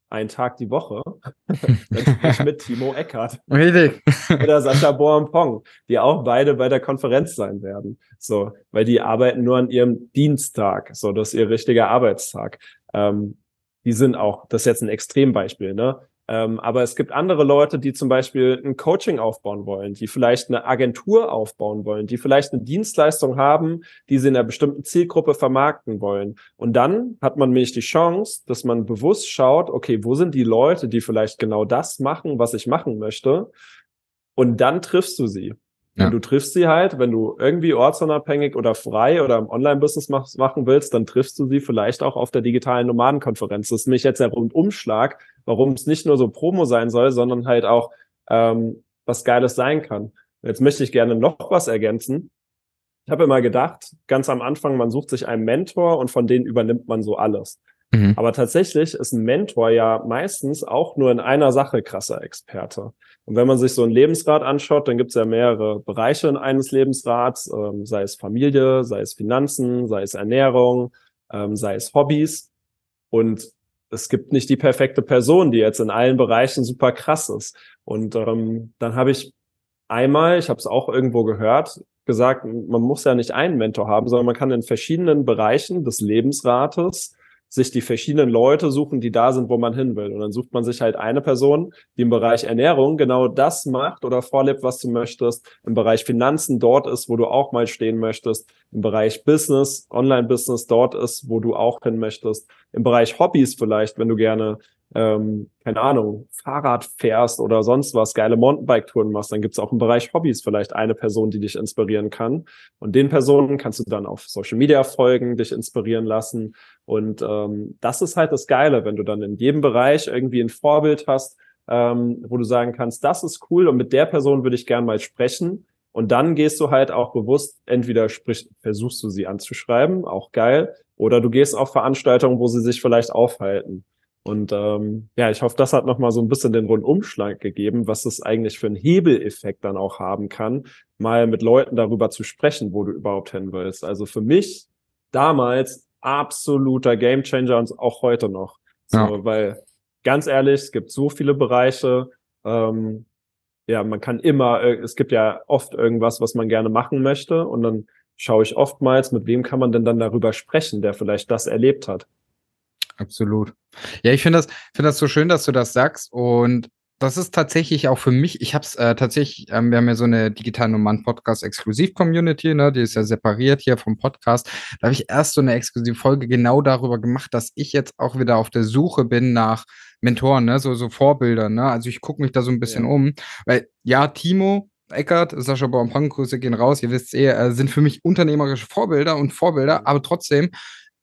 einen Tag die Woche, [laughs] sprich mit Timo Eckert Richtig. [laughs] oder Sascha Boampong, die auch beide bei der Konferenz sein werden. So, weil die arbeiten nur an ihrem Dienstag. So, das ist ihr richtiger Arbeitstag. Ähm, die sind auch, das ist jetzt ein Extrembeispiel, ne? Ähm, aber es gibt andere Leute, die zum Beispiel ein Coaching aufbauen wollen, die vielleicht eine Agentur aufbauen wollen, die vielleicht eine Dienstleistung haben, die sie in einer bestimmten Zielgruppe vermarkten wollen. Und dann hat man nämlich die Chance, dass man bewusst schaut, okay, wo sind die Leute, die vielleicht genau das machen, was ich machen möchte? Und dann triffst du sie. Ja. Und du triffst sie halt, wenn du irgendwie ortsunabhängig oder frei oder im Online-Business machen willst, dann triffst du sie vielleicht auch auf der digitalen Nomadenkonferenz. Das ist nämlich jetzt der Rundumschlag, warum es nicht nur so Promo sein soll, sondern halt auch ähm, was Geiles sein kann. Jetzt möchte ich gerne noch was ergänzen. Ich habe immer gedacht, ganz am Anfang, man sucht sich einen Mentor und von denen übernimmt man so alles. Mhm. Aber tatsächlich ist ein Mentor ja meistens auch nur in einer Sache krasser Experte. Und wenn man sich so ein Lebensrat anschaut, dann gibt es ja mehrere Bereiche in eines Lebensrats, ähm, sei es Familie, sei es Finanzen, sei es Ernährung, ähm, sei es Hobbys. Und es gibt nicht die perfekte Person, die jetzt in allen Bereichen super krass ist. Und ähm, dann habe ich einmal, ich habe es auch irgendwo gehört, gesagt, man muss ja nicht einen Mentor haben, sondern man kann in verschiedenen Bereichen des Lebensrates sich die verschiedenen Leute suchen, die da sind, wo man hin will. Und dann sucht man sich halt eine Person, die im Bereich Ernährung genau das macht oder vorlebt, was du möchtest, im Bereich Finanzen dort ist, wo du auch mal stehen möchtest, im Bereich Business, Online-Business dort ist, wo du auch hin möchtest, im Bereich Hobbys vielleicht, wenn du gerne ähm, keine Ahnung, Fahrrad fährst oder sonst was, geile Mountainbike-Touren machst, dann gibt es auch im Bereich Hobbys vielleicht eine Person, die dich inspirieren kann. Und den Personen kannst du dann auf Social Media folgen, dich inspirieren lassen. Und ähm, das ist halt das Geile, wenn du dann in jedem Bereich irgendwie ein Vorbild hast, ähm, wo du sagen kannst, das ist cool und mit der Person würde ich gern mal sprechen. Und dann gehst du halt auch bewusst, entweder sprich, versuchst du sie anzuschreiben, auch geil, oder du gehst auf Veranstaltungen, wo sie sich vielleicht aufhalten. Und ähm, ja, ich hoffe, das hat nochmal so ein bisschen den Rundumschlag gegeben, was es eigentlich für einen Hebeleffekt dann auch haben kann, mal mit Leuten darüber zu sprechen, wo du überhaupt hin willst. Also für mich damals absoluter Gamechanger und auch heute noch. So, ja. Weil ganz ehrlich, es gibt so viele Bereiche. Ähm, ja, man kann immer, äh, es gibt ja oft irgendwas, was man gerne machen möchte. Und dann schaue ich oftmals, mit wem kann man denn dann darüber sprechen, der vielleicht das erlebt hat. Absolut. Ja, ich finde das, finde das so schön, dass du das sagst. Und das ist tatsächlich auch für mich, ich habe es äh, tatsächlich, ähm, wir haben ja so eine Digital Nomaden Podcast Exklusiv-Community, ne, die ist ja separiert hier vom Podcast. Da habe ich erst so eine exklusive Folge genau darüber gemacht, dass ich jetzt auch wieder auf der Suche bin nach Mentoren, ne, so, so Vorbildern, ne. Also ich gucke mich da so ein bisschen ja. um. Weil, ja, Timo, Eckert, Sascha Baum, Grüße gehen raus, ihr wisst eh, äh, sind für mich unternehmerische Vorbilder und Vorbilder, aber trotzdem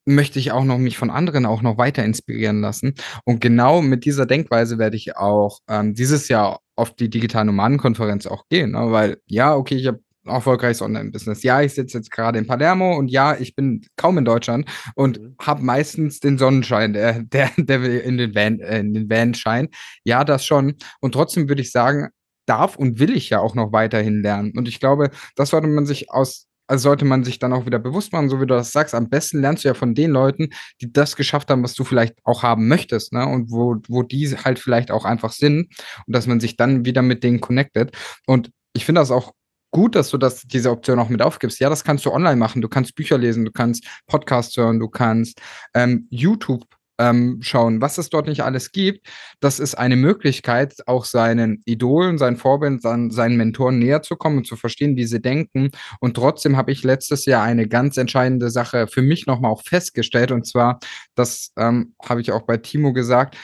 möchte ich auch noch mich von anderen auch noch weiter inspirieren lassen. Und genau mit dieser Denkweise werde ich auch ähm, dieses Jahr auf die digitale Nomadenkonferenz auch gehen, ne? weil ja, okay, ich habe erfolgreiches Online-Business. Ja, ich sitze jetzt gerade in Palermo und ja, ich bin kaum in Deutschland und mhm. habe meistens den Sonnenschein, der, [laughs] der, der in den Van, äh, in den Van scheint. Ja, das schon. Und trotzdem würde ich sagen, darf und will ich ja auch noch weiterhin lernen. Und ich glaube, das sollte man sich aus also sollte man sich dann auch wieder bewusst machen, so wie du das sagst. Am besten lernst du ja von den Leuten, die das geschafft haben, was du vielleicht auch haben möchtest, ne? Und wo, wo die halt vielleicht auch einfach sind und dass man sich dann wieder mit denen connectet. Und ich finde das auch gut, dass du das, diese Option auch mit aufgibst. Ja, das kannst du online machen. Du kannst Bücher lesen, du kannst Podcasts hören, du kannst ähm, YouTube ähm, schauen, was es dort nicht alles gibt. Das ist eine Möglichkeit, auch seinen Idolen, seinen Vorbildern, seinen, Mentoren näher zu kommen und zu verstehen, wie sie denken. Und trotzdem habe ich letztes Jahr eine ganz entscheidende Sache für mich nochmal auch festgestellt. Und zwar, das ähm, habe ich auch bei Timo gesagt,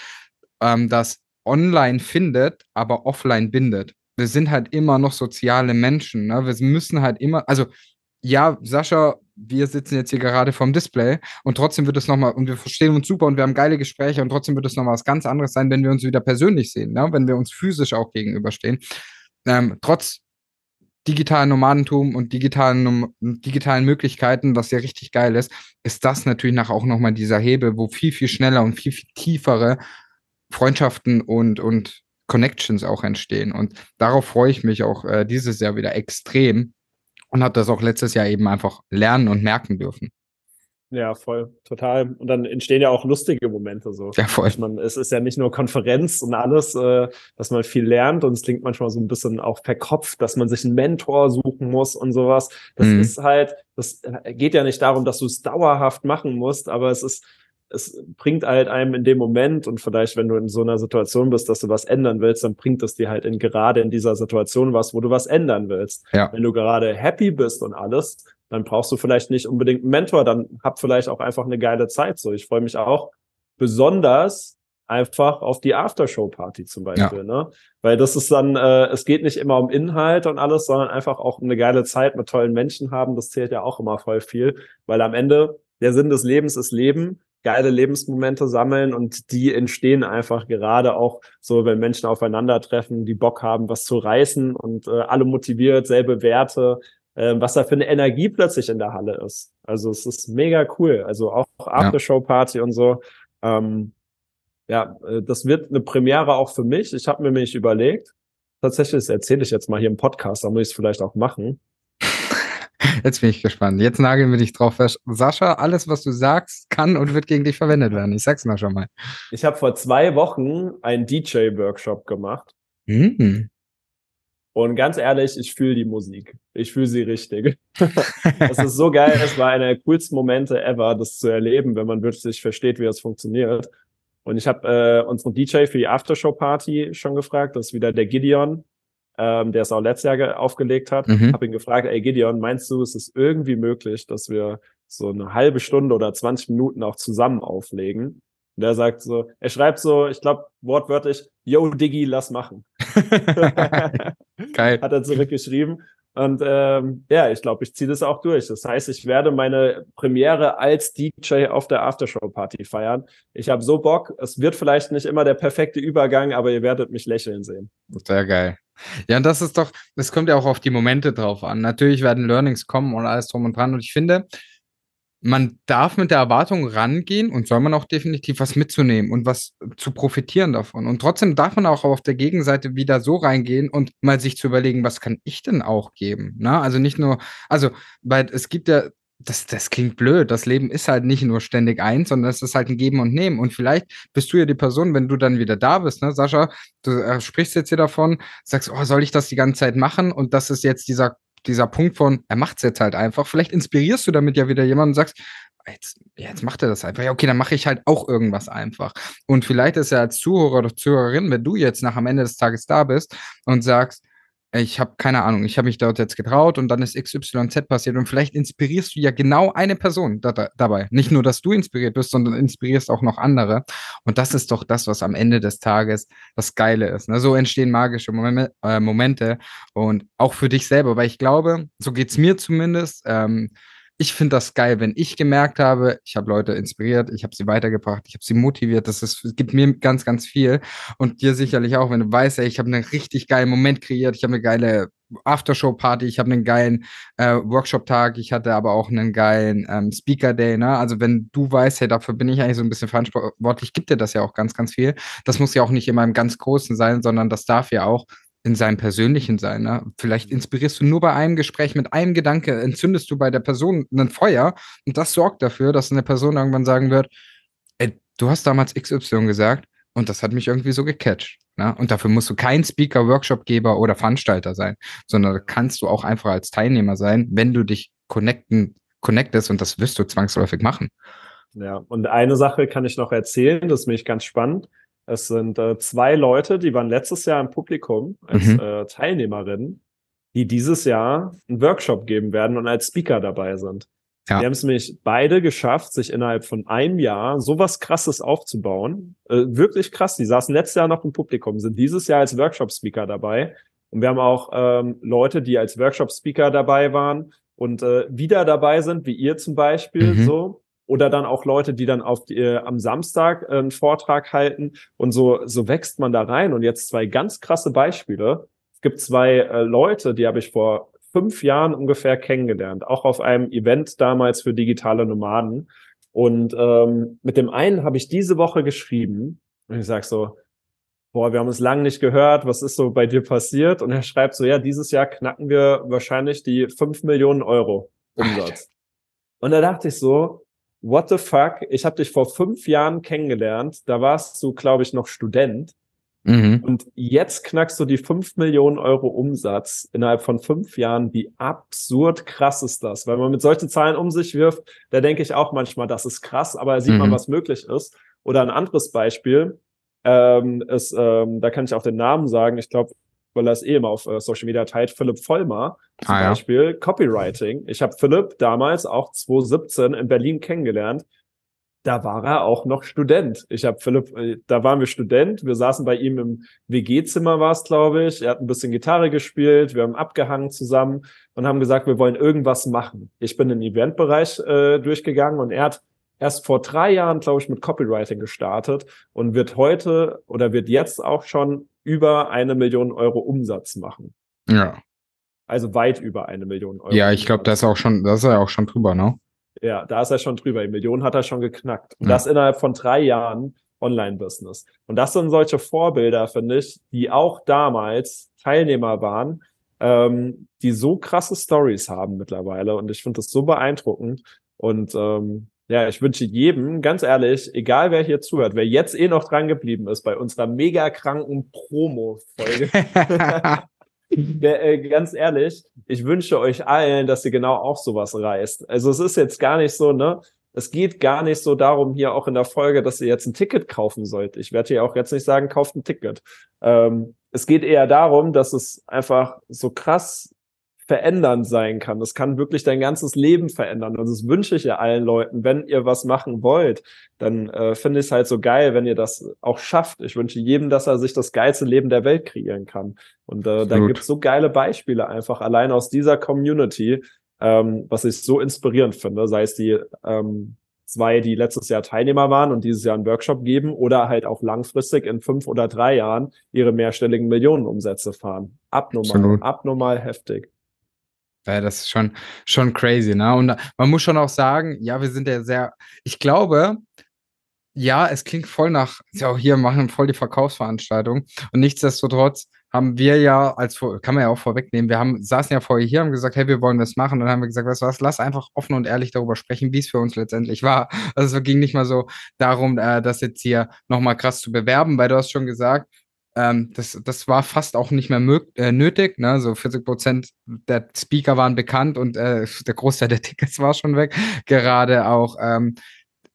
ähm, dass online findet, aber offline bindet. Wir sind halt immer noch soziale Menschen. Ne? Wir müssen halt immer, also ja, Sascha wir sitzen jetzt hier gerade vorm Display und trotzdem wird es nochmal, und wir verstehen uns super und wir haben geile Gespräche und trotzdem wird es nochmal was ganz anderes sein, wenn wir uns wieder persönlich sehen, ne? wenn wir uns physisch auch gegenüberstehen. Ähm, trotz digitalen Nomadentum und digitalen, digitalen Möglichkeiten, was ja richtig geil ist, ist das natürlich nach auch nochmal dieser Hebel, wo viel, viel schneller und viel, viel tiefere Freundschaften und, und Connections auch entstehen. Und darauf freue ich mich auch äh, dieses Jahr wieder extrem, und habe das auch letztes Jahr eben einfach lernen und merken dürfen. Ja, voll, total. Und dann entstehen ja auch lustige Momente so. Ja, voll. Man, es ist ja nicht nur Konferenz und alles, äh, dass man viel lernt und es klingt manchmal so ein bisschen auch verkopft, dass man sich einen Mentor suchen muss und sowas. Das mhm. ist halt, das geht ja nicht darum, dass du es dauerhaft machen musst, aber es ist es bringt halt einem in dem Moment und vielleicht, wenn du in so einer Situation bist, dass du was ändern willst, dann bringt es dir halt in gerade in dieser Situation was, wo du was ändern willst. Ja. Wenn du gerade happy bist und alles, dann brauchst du vielleicht nicht unbedingt einen Mentor, dann hab vielleicht auch einfach eine geile Zeit. So, ich freue mich auch besonders einfach auf die Aftershow-Party zum Beispiel, ja. ne? Weil das ist dann, äh, es geht nicht immer um Inhalt und alles, sondern einfach auch eine geile Zeit mit tollen Menschen haben. Das zählt ja auch immer voll viel, weil am Ende der Sinn des Lebens ist Leben geile Lebensmomente sammeln und die entstehen einfach gerade auch so, wenn Menschen aufeinandertreffen, die Bock haben, was zu reißen und äh, alle motiviert, selbe Werte, äh, was da für eine Energie plötzlich in der Halle ist. Also es ist mega cool. Also auch Aftershow-Party und so. Ähm, ja, äh, das wird eine Premiere auch für mich. Ich habe mir nämlich überlegt, tatsächlich, das erzähle ich jetzt mal hier im Podcast, da muss ich es vielleicht auch machen. Jetzt bin ich gespannt. Jetzt nageln wir dich drauf. Sascha, alles, was du sagst, kann und wird gegen dich verwendet werden. Ich sag's mal schon mal. Ich habe vor zwei Wochen einen DJ-Workshop gemacht. Mhm. Und ganz ehrlich, ich fühle die Musik. Ich fühle sie richtig. [laughs] Es ist so geil. Es war einer der coolsten Momente ever, das zu erleben, wenn man wirklich versteht, wie das funktioniert. Und ich habe äh, unseren DJ für die Aftershow-Party schon gefragt. Das ist wieder der Gideon ähm, der es auch letztes Jahr aufgelegt hat. Mhm. Habe ihn gefragt, ey Gideon, meinst du, es ist irgendwie möglich, dass wir so eine halbe Stunde oder 20 Minuten auch zusammen auflegen? Und er sagt so, er schreibt so, ich glaube wortwörtlich, yo Diggi, lass machen. [laughs] Geil. Hat er zurückgeschrieben. Und ähm, ja, ich glaube, ich ziehe das auch durch. Das heißt, ich werde meine Premiere als DJ auf der Aftershow-Party feiern. Ich habe so Bock. Es wird vielleicht nicht immer der perfekte Übergang, aber ihr werdet mich lächeln sehen. Sehr geil. Ja, und das ist doch, es kommt ja auch auf die Momente drauf an. Natürlich werden Learnings kommen und alles drum und dran. Und ich finde, man darf mit der Erwartung rangehen und soll man auch definitiv was mitzunehmen und was zu profitieren davon. Und trotzdem darf man auch auf der Gegenseite wieder so reingehen und mal sich zu überlegen, was kann ich denn auch geben? Na, ne? also nicht nur, also, weil es gibt ja das, das klingt blöd. Das Leben ist halt nicht nur ständig eins, sondern es ist halt ein Geben und Nehmen. Und vielleicht bist du ja die Person, wenn du dann wieder da bist, ne, Sascha, du äh, sprichst jetzt hier davon, sagst, oh, soll ich das die ganze Zeit machen? Und das ist jetzt dieser, dieser Punkt von, er macht es jetzt halt einfach. Vielleicht inspirierst du damit ja wieder jemanden und sagst, jetzt, jetzt macht er das einfach. Ja, okay, dann mache ich halt auch irgendwas einfach. Und vielleicht ist er als Zuhörer oder Zuhörerin, wenn du jetzt nach am Ende des Tages da bist und sagst, ich habe keine Ahnung, ich habe mich dort jetzt getraut und dann ist XYZ passiert und vielleicht inspirierst du ja genau eine Person da, da, dabei. Nicht nur, dass du inspiriert bist, sondern inspirierst auch noch andere. Und das ist doch das, was am Ende des Tages das Geile ist. Ne? So entstehen magische Momente, äh, Momente und auch für dich selber, weil ich glaube, so geht's mir zumindest. Ähm, ich finde das geil, wenn ich gemerkt habe, ich habe Leute inspiriert, ich habe sie weitergebracht, ich habe sie motiviert. Das, ist, das gibt mir ganz, ganz viel. Und dir sicherlich auch, wenn du weißt, ey, ich habe einen richtig geilen Moment kreiert, ich habe eine geile Aftershow-Party, ich habe einen geilen äh, Workshop-Tag, ich hatte aber auch einen geilen ähm, Speaker-Day. Ne? Also wenn du weißt, hey, dafür bin ich eigentlich so ein bisschen verantwortlich, gibt dir das ja auch ganz, ganz viel. Das muss ja auch nicht immer im ganz Großen sein, sondern das darf ja auch in seinem persönlichen Sein. Ne? Vielleicht mhm. inspirierst du nur bei einem Gespräch mit einem Gedanke, entzündest du bei der Person ein Feuer und das sorgt dafür, dass eine Person irgendwann sagen wird, ey, du hast damals XY gesagt und das hat mich irgendwie so gecatcht. Ne? Und dafür musst du kein Speaker, Workshopgeber oder Veranstalter sein, sondern kannst du auch einfach als Teilnehmer sein, wenn du dich connecten, connectest und das wirst du zwangsläufig machen. Ja, und eine Sache kann ich noch erzählen, das ist mich ganz spannend. Es sind äh, zwei Leute, die waren letztes Jahr im Publikum als mhm. äh, Teilnehmerinnen, die dieses Jahr einen Workshop geben werden und als Speaker dabei sind. Ja. Die haben es nämlich beide geschafft, sich innerhalb von einem Jahr sowas krasses aufzubauen. Äh, wirklich krass. Die saßen letztes Jahr noch im Publikum, sind dieses Jahr als Workshop-Speaker dabei. Und wir haben auch ähm, Leute, die als Workshop-Speaker dabei waren und äh, wieder dabei sind, wie ihr zum Beispiel, mhm. so. Oder dann auch Leute, die dann auf die, äh, am Samstag äh, einen Vortrag halten und so, so wächst man da rein. Und jetzt zwei ganz krasse Beispiele. Es gibt zwei äh, Leute, die habe ich vor fünf Jahren ungefähr kennengelernt, auch auf einem Event damals für digitale Nomaden. Und ähm, mit dem einen habe ich diese Woche geschrieben und ich sag so, boah, wir haben uns lange nicht gehört, was ist so bei dir passiert? Und er schreibt so, ja, dieses Jahr knacken wir wahrscheinlich die fünf Millionen Euro Umsatz. Und da dachte ich so, what the fuck, ich habe dich vor fünf Jahren kennengelernt, da warst du, glaube ich, noch Student Mhm. Und jetzt knackst du die 5 Millionen Euro Umsatz innerhalb von fünf Jahren. Wie absurd krass ist das? Weil man mit solchen Zahlen um sich wirft, da denke ich auch manchmal, das ist krass, aber da sieht mhm. man, was möglich ist. Oder ein anderes Beispiel, ähm, ist, ähm, da kann ich auch den Namen sagen, ich glaube, weil er es eh immer auf äh, Social Media teilt, Philipp Vollmer zum ah, Beispiel, ja. Copywriting. Ich habe Philipp damals auch 2017 in Berlin kennengelernt da war er auch noch Student. Ich habe Philipp, äh, da waren wir Student, wir saßen bei ihm im WG-Zimmer war es, glaube ich. Er hat ein bisschen Gitarre gespielt, wir haben abgehangen zusammen und haben gesagt, wir wollen irgendwas machen. Ich bin in den Eventbereich äh, durchgegangen und er hat erst vor drei Jahren, glaube ich, mit Copywriting gestartet und wird heute oder wird jetzt auch schon über eine Million Euro Umsatz machen. Ja. Also weit über eine Million Euro. Ja, ich glaube, das ist auch schon, das ist ja auch schon drüber, ne? Ja, da ist er schon drüber. Die Million hat er schon geknackt. Und ja. das innerhalb von drei Jahren Online-Business. Und das sind solche Vorbilder, finde ich, die auch damals Teilnehmer waren, ähm, die so krasse Stories haben mittlerweile. Und ich finde das so beeindruckend. Und ähm, ja, ich wünsche jedem, ganz ehrlich, egal wer hier zuhört, wer jetzt eh noch dran geblieben ist bei unserer mega kranken Promo-Folge, [laughs] äh, ganz ehrlich, ich wünsche euch allen, dass ihr genau auch sowas reißt. Also es ist jetzt gar nicht so, ne? Es geht gar nicht so darum, hier auch in der Folge, dass ihr jetzt ein Ticket kaufen sollt. Ich werde hier auch jetzt nicht sagen, kauft ein Ticket. Ähm, es geht eher darum, dass es einfach so krass verändernd sein kann. Das kann wirklich dein ganzes Leben verändern. Und das wünsche ich ja allen Leuten. Wenn ihr was machen wollt, dann äh, finde ich es halt so geil, wenn ihr das auch schafft. Ich wünsche jedem, dass er sich das geilste Leben der Welt kreieren kann. Und äh, da gibt es so geile Beispiele einfach allein aus dieser Community, ähm, was ich so inspirierend finde. Sei es die ähm, zwei, die letztes Jahr Teilnehmer waren und dieses Jahr einen Workshop geben oder halt auch langfristig in fünf oder drei Jahren ihre mehrstelligen Millionenumsätze fahren. Abnormal, Absolut. abnormal heftig. Ja, das ist schon, schon crazy, ne? Und man muss schon auch sagen, ja, wir sind ja sehr, ich glaube, ja, es klingt voll nach, ja, auch hier machen voll die Verkaufsveranstaltung. Und nichtsdestotrotz haben wir ja, als kann man ja auch vorwegnehmen, wir haben, saßen ja vorher hier, haben gesagt, hey, wir wollen das machen. Und dann haben wir gesagt, weißt du was, lass einfach offen und ehrlich darüber sprechen, wie es für uns letztendlich war. Also es ging nicht mal so darum, äh, das jetzt hier nochmal krass zu bewerben, weil du hast schon gesagt, ähm, das, das war fast auch nicht mehr äh, nötig. Ne? So 40 Prozent der Speaker waren bekannt und äh, der Großteil der Tickets war schon weg. Gerade auch, ähm,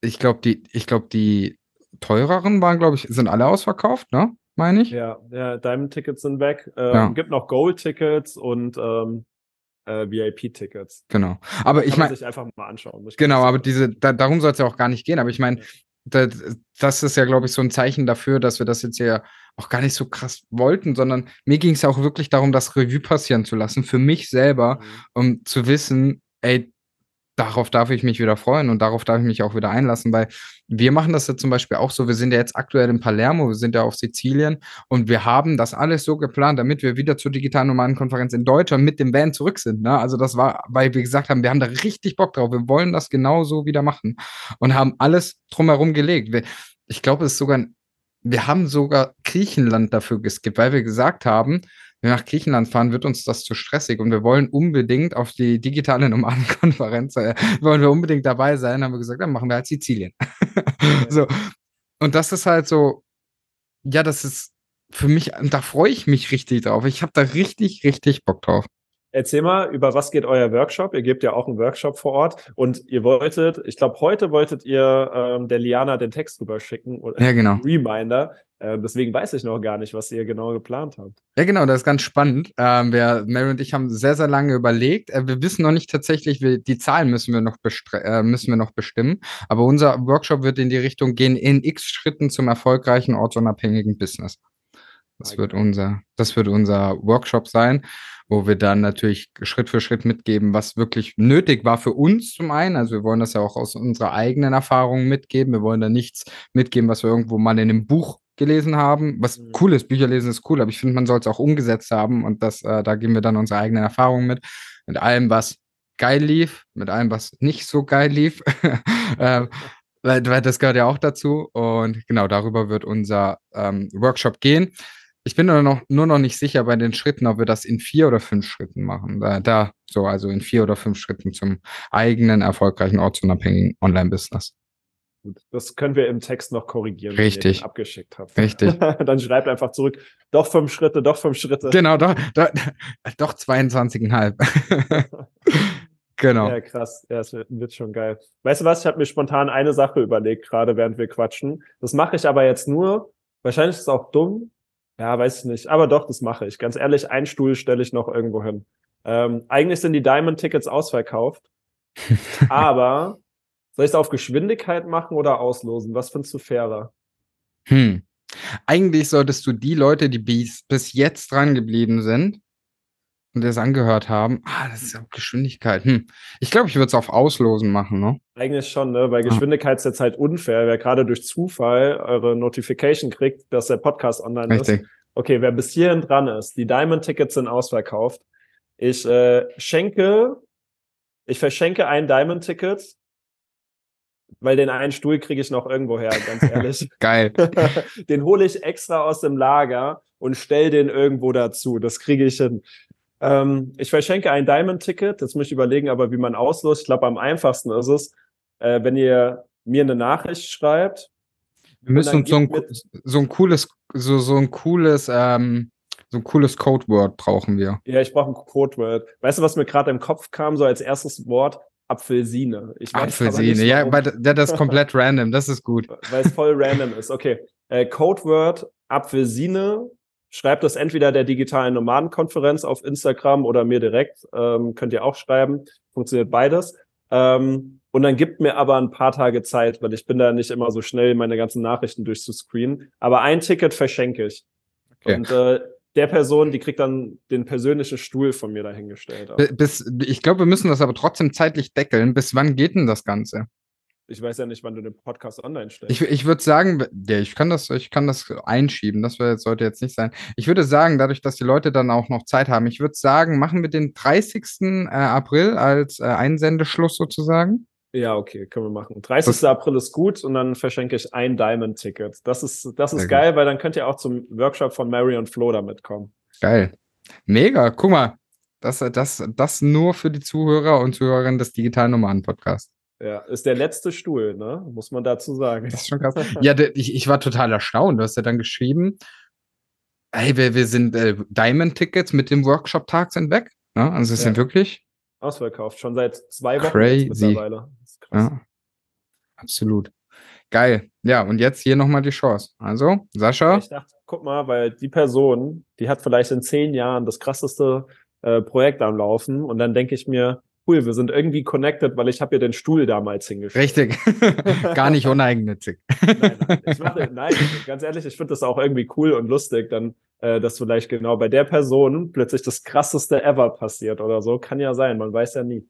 ich glaube, die, ich glaube, die teureren waren, glaube ich, sind alle ausverkauft, ne? Meine ich? Ja, ja Diamond-Tickets sind weg. Ähm, ja. Gibt noch Gold-Tickets und ähm, äh, VIP-Tickets. Genau. Aber ich meine. sich einfach mal anschauen. Genau, aber diese, da, darum soll es ja auch gar nicht gehen. Aber ich meine, das ist ja, glaube ich, so ein Zeichen dafür, dass wir das jetzt hier auch gar nicht so krass wollten, sondern mir ging es ja auch wirklich darum, das Revue passieren zu lassen, für mich selber, mhm. um zu wissen, ey, darauf darf ich mich wieder freuen und darauf darf ich mich auch wieder einlassen, weil wir machen das ja zum Beispiel auch so. Wir sind ja jetzt aktuell in Palermo, wir sind ja auf Sizilien und wir haben das alles so geplant, damit wir wieder zur digitalen Nomadenkonferenz in Deutschland mit dem Van zurück sind. Ne? Also das war, weil wir gesagt haben, wir haben da richtig Bock drauf. Wir wollen das genauso wieder machen und haben alles drumherum gelegt. Ich glaube, es ist sogar, wir haben sogar Griechenland dafür geskippt, weil wir gesagt haben, wir nach Griechenland fahren, wird uns das zu stressig und wir wollen unbedingt auf die digitale Nomadenkonferenz, äh, wollen wir unbedingt dabei sein, haben wir gesagt, dann machen wir halt Sizilien. [laughs] so. Und das ist halt so, ja, das ist für mich, da freue ich mich richtig drauf. Ich habe da richtig, richtig Bock drauf. Erzähl mal, über was geht euer Workshop? Ihr gebt ja auch einen Workshop vor Ort und ihr wolltet, ich glaube, heute wolltet ihr ähm, der Liana den Text rüberschicken oder ja, genau. Reminder. Äh, deswegen weiß ich noch gar nicht, was ihr genau geplant habt. Ja, genau, das ist ganz spannend. Ähm, wir, Mary und ich haben sehr, sehr lange überlegt. Äh, wir wissen noch nicht tatsächlich, wie, die Zahlen müssen wir, noch äh, müssen wir noch bestimmen. Aber unser Workshop wird in die Richtung gehen, in x Schritten zum erfolgreichen ortsunabhängigen Business. Das okay. wird unser, das wird unser Workshop sein wo wir dann natürlich Schritt für Schritt mitgeben, was wirklich nötig war für uns zum einen. Also wir wollen das ja auch aus unserer eigenen Erfahrung mitgeben. Wir wollen da nichts mitgeben, was wir irgendwo mal in einem Buch gelesen haben. Was mhm. cool ist, Bücher lesen ist cool, aber ich finde, man soll es auch umgesetzt haben und das, äh, da geben wir dann unsere eigenen Erfahrungen mit. Mit allem, was geil lief, mit allem, was nicht so geil lief. [laughs] äh, weil, weil das gehört ja auch dazu. Und genau darüber wird unser ähm, Workshop gehen. Ich bin nur noch, nur noch nicht sicher bei den Schritten, ob wir das in vier oder fünf Schritten machen. Da, da so, also in vier oder fünf Schritten zum eigenen, erfolgreichen, ortsunabhängigen Online-Business. Gut. Das können wir im Text noch korrigieren, Richtig. abgeschickt habt. Richtig. [laughs] Dann schreibt einfach zurück, doch fünf Schritte, doch fünf Schritte. Genau, doch, doch, doch 22,5. [laughs] genau. Ja, krass. Ja, es wird, wird schon geil. Weißt du was? Ich habe mir spontan eine Sache überlegt, gerade während wir quatschen. Das mache ich aber jetzt nur. Wahrscheinlich ist es auch dumm. Ja, weiß ich nicht. Aber doch, das mache ich. Ganz ehrlich, einen Stuhl stelle ich noch irgendwo hin. Ähm, eigentlich sind die Diamond-Tickets ausverkauft. [laughs] aber soll ich es auf Geschwindigkeit machen oder auslosen? Was findest du fairer? Hm. Eigentlich solltest du die Leute, die bis, bis jetzt dran geblieben sind und das angehört haben, ah, das ist auf Geschwindigkeit. Hm. Ich glaube, ich würde es auf Auslosen machen, ne? Eigentlich schon, ne? Weil Geschwindigkeit ist jetzt halt unfair. Wer gerade durch Zufall eure Notification kriegt, dass der Podcast online Richtig. ist. Okay, wer bis hierhin dran ist, die Diamond-Tickets sind ausverkauft. Ich äh, schenke, ich verschenke ein Diamond-Ticket, weil den einen Stuhl kriege ich noch irgendwo her, ganz ehrlich. [laughs] Geil. [laughs] den hole ich extra aus dem Lager und stell den irgendwo dazu. Das kriege ich hin. Ähm, ich verschenke ein Diamond-Ticket. Jetzt muss ich überlegen, aber wie man auslost. Ich glaube, am einfachsten ist es, äh, wenn ihr mir eine Nachricht schreibt. Wir müssen uns so ein, so ein cooles, so, so ein cooles, ähm, so ein cooles Codeword brauchen wir. Ja, ich brauche ein Codeword. Weißt du, was mir gerade im Kopf kam, so als erstes Wort? Apfelsine. Ich weiß Apfelsine. Ja, aber da- das ist [laughs] komplett random. Das ist gut. weil es voll random ist. Okay, äh, Codeword Apfelsine. Schreibt das entweder der digitalen Nomadenkonferenz auf Instagram oder mir direkt. Ähm, könnt ihr auch schreiben. Funktioniert beides. Ähm, und dann gibt mir aber ein paar Tage Zeit, weil ich bin da nicht immer so schnell, meine ganzen Nachrichten durchzuscreenen. Aber ein Ticket verschenke ich. Okay. Und äh, der Person, die kriegt dann den persönlichen Stuhl von mir dahingestellt. Bis, ich glaube, wir müssen das aber trotzdem zeitlich deckeln. Bis wann geht denn das Ganze? Ich weiß ja nicht, wann du den Podcast online stellst. Ich, ich würde sagen, ja, ich kann das, ich kann das einschieben. Das wär, sollte jetzt nicht sein. Ich würde sagen, dadurch, dass die Leute dann auch noch Zeit haben, ich würde sagen, machen wir den 30. äh, April als äh, Einsendeschluss sozusagen. Ja, okay, können wir machen. 30. April ist gut und dann verschenke ich ein Diamond-Ticket. Das ist, das Sehr ist gut. geil, weil dann könnt ihr auch zum Workshop von Mary und Flo da mitkommen. Geil. Mega. Guck mal. Das, das, das nur für die Zuhörer und Zuhörerinnen des digitalen Nomaden-Podcasts. Ja, ist der letzte Stuhl, ne? Muss man dazu sagen. Das ist schon krass. ja, ich, ich war total erstaunt. Du hast ja dann geschrieben, hey, wir, wir sind äh, Diamond-Tickets mit dem Workshop-Tag sind weg. Ne? Also es Ja. sind wirklich, Ausverkauft, schon seit zwei Wochen Crazy. mittlerweile. Ja, absolut. Geil. Ja, und jetzt hier nochmal die Chance. Also, Sascha, Ich dachte, guck mal, weil die Person, die hat vielleicht in zehn Jahren das krasseste äh, Projekt am Laufen und dann denke ich mir, cool, wir sind irgendwie connected, weil ich habe ihr den Stuhl damals hingestellt. richtig. [laughs] Gar nicht [laughs] uneigennützig. Nein, nein, ich mache, nein, ganz ehrlich, ich finde das auch irgendwie cool und lustig, dann, äh, dass vielleicht genau bei der Person plötzlich das krasseste ever passiert oder so. Kann ja sein, man weiß ja nie.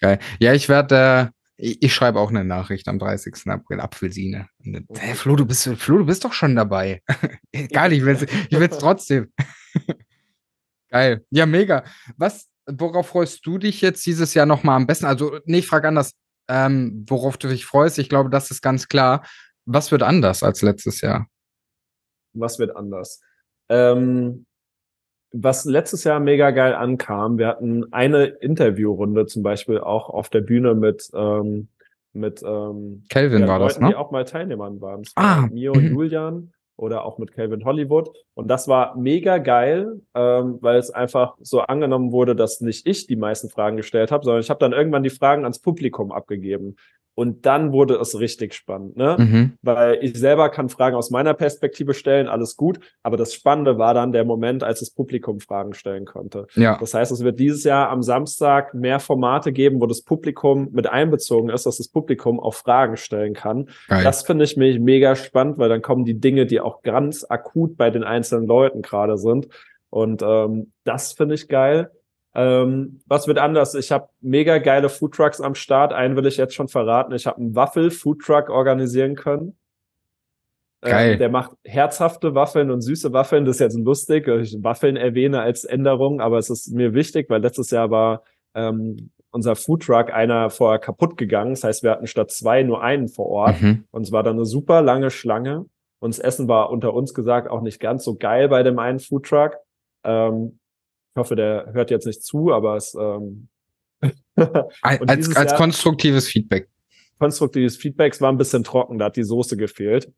Geil. Ja, ich werde, äh, ich, ich schreibe auch eine Nachricht am 30. April, Apfelsine. Und Hey, Flo, du bist, Flo, du bist doch schon dabei. [laughs] Egal, ich will's, ich will's trotzdem. [laughs] Geil. Ja, mega. Was, worauf freust du dich jetzt dieses Jahr nochmal am besten? Also, nee, ich frage anders, ähm, worauf du dich freust. Ich glaube, das ist ganz klar. Was wird anders als letztes Jahr? Was wird anders? Ähm, was letztes Jahr mega geil ankam, wir hatten eine Interviewrunde zum Beispiel auch auf der Bühne mit, ähm, mit ähm, Kelvin ja, war das, Leuten, die ne? auch mal Teilnehmern waren. Ah, war Mio und mhm. Julian oder auch mit Calvin Hollywood. Und das war mega geil, ähm, weil es einfach so angenommen wurde, dass nicht ich die meisten Fragen gestellt habe, sondern ich habe dann irgendwann die Fragen ans Publikum abgegeben. Und dann wurde es richtig spannend, ne? Mhm. Weil ich selber kann Fragen aus meiner Perspektive stellen, alles gut. Aber das Spannende war dann der Moment, als das Publikum Fragen stellen konnte. Ja, Das heißt, es wird dieses Jahr am Samstag mehr Formate geben, wo das Publikum mit einbezogen ist, dass das Publikum auch Fragen stellen kann. geil. Das finde ich mich mega spannend, weil dann kommen die Dinge, die auch ganz akut bei den einzelnen Leuten gerade sind. Und ähm, das finde ich geil. Ähm, was wird anders? Ich habe mega geile Foodtrucks am Start. Einen will ich jetzt schon verraten. Ich habe einen Waffel-Foodtruck organisieren können. Geil. Ähm, der macht herzhafte Waffeln und süße Waffeln. Das ist jetzt lustig, dass ich Waffeln erwähne als Änderung, aber es ist mir wichtig, weil letztes Jahr war ähm, unser Foodtruck einer vorher kaputt gegangen. Das heißt, wir hatten statt zwei nur einen vor Ort. Mhm. Und es war dann eine super lange Schlange. Und das Essen war unter uns gesagt auch nicht ganz so geil bei dem einen Foodtruck. Ähm, ich hoffe, der hört jetzt nicht zu, aber es ähm, [laughs] [laughs] Als, als, Jahr- konstruktives Feedback. konstruktives Feedback. Es war ein bisschen trocken, da hat die Soße gefehlt.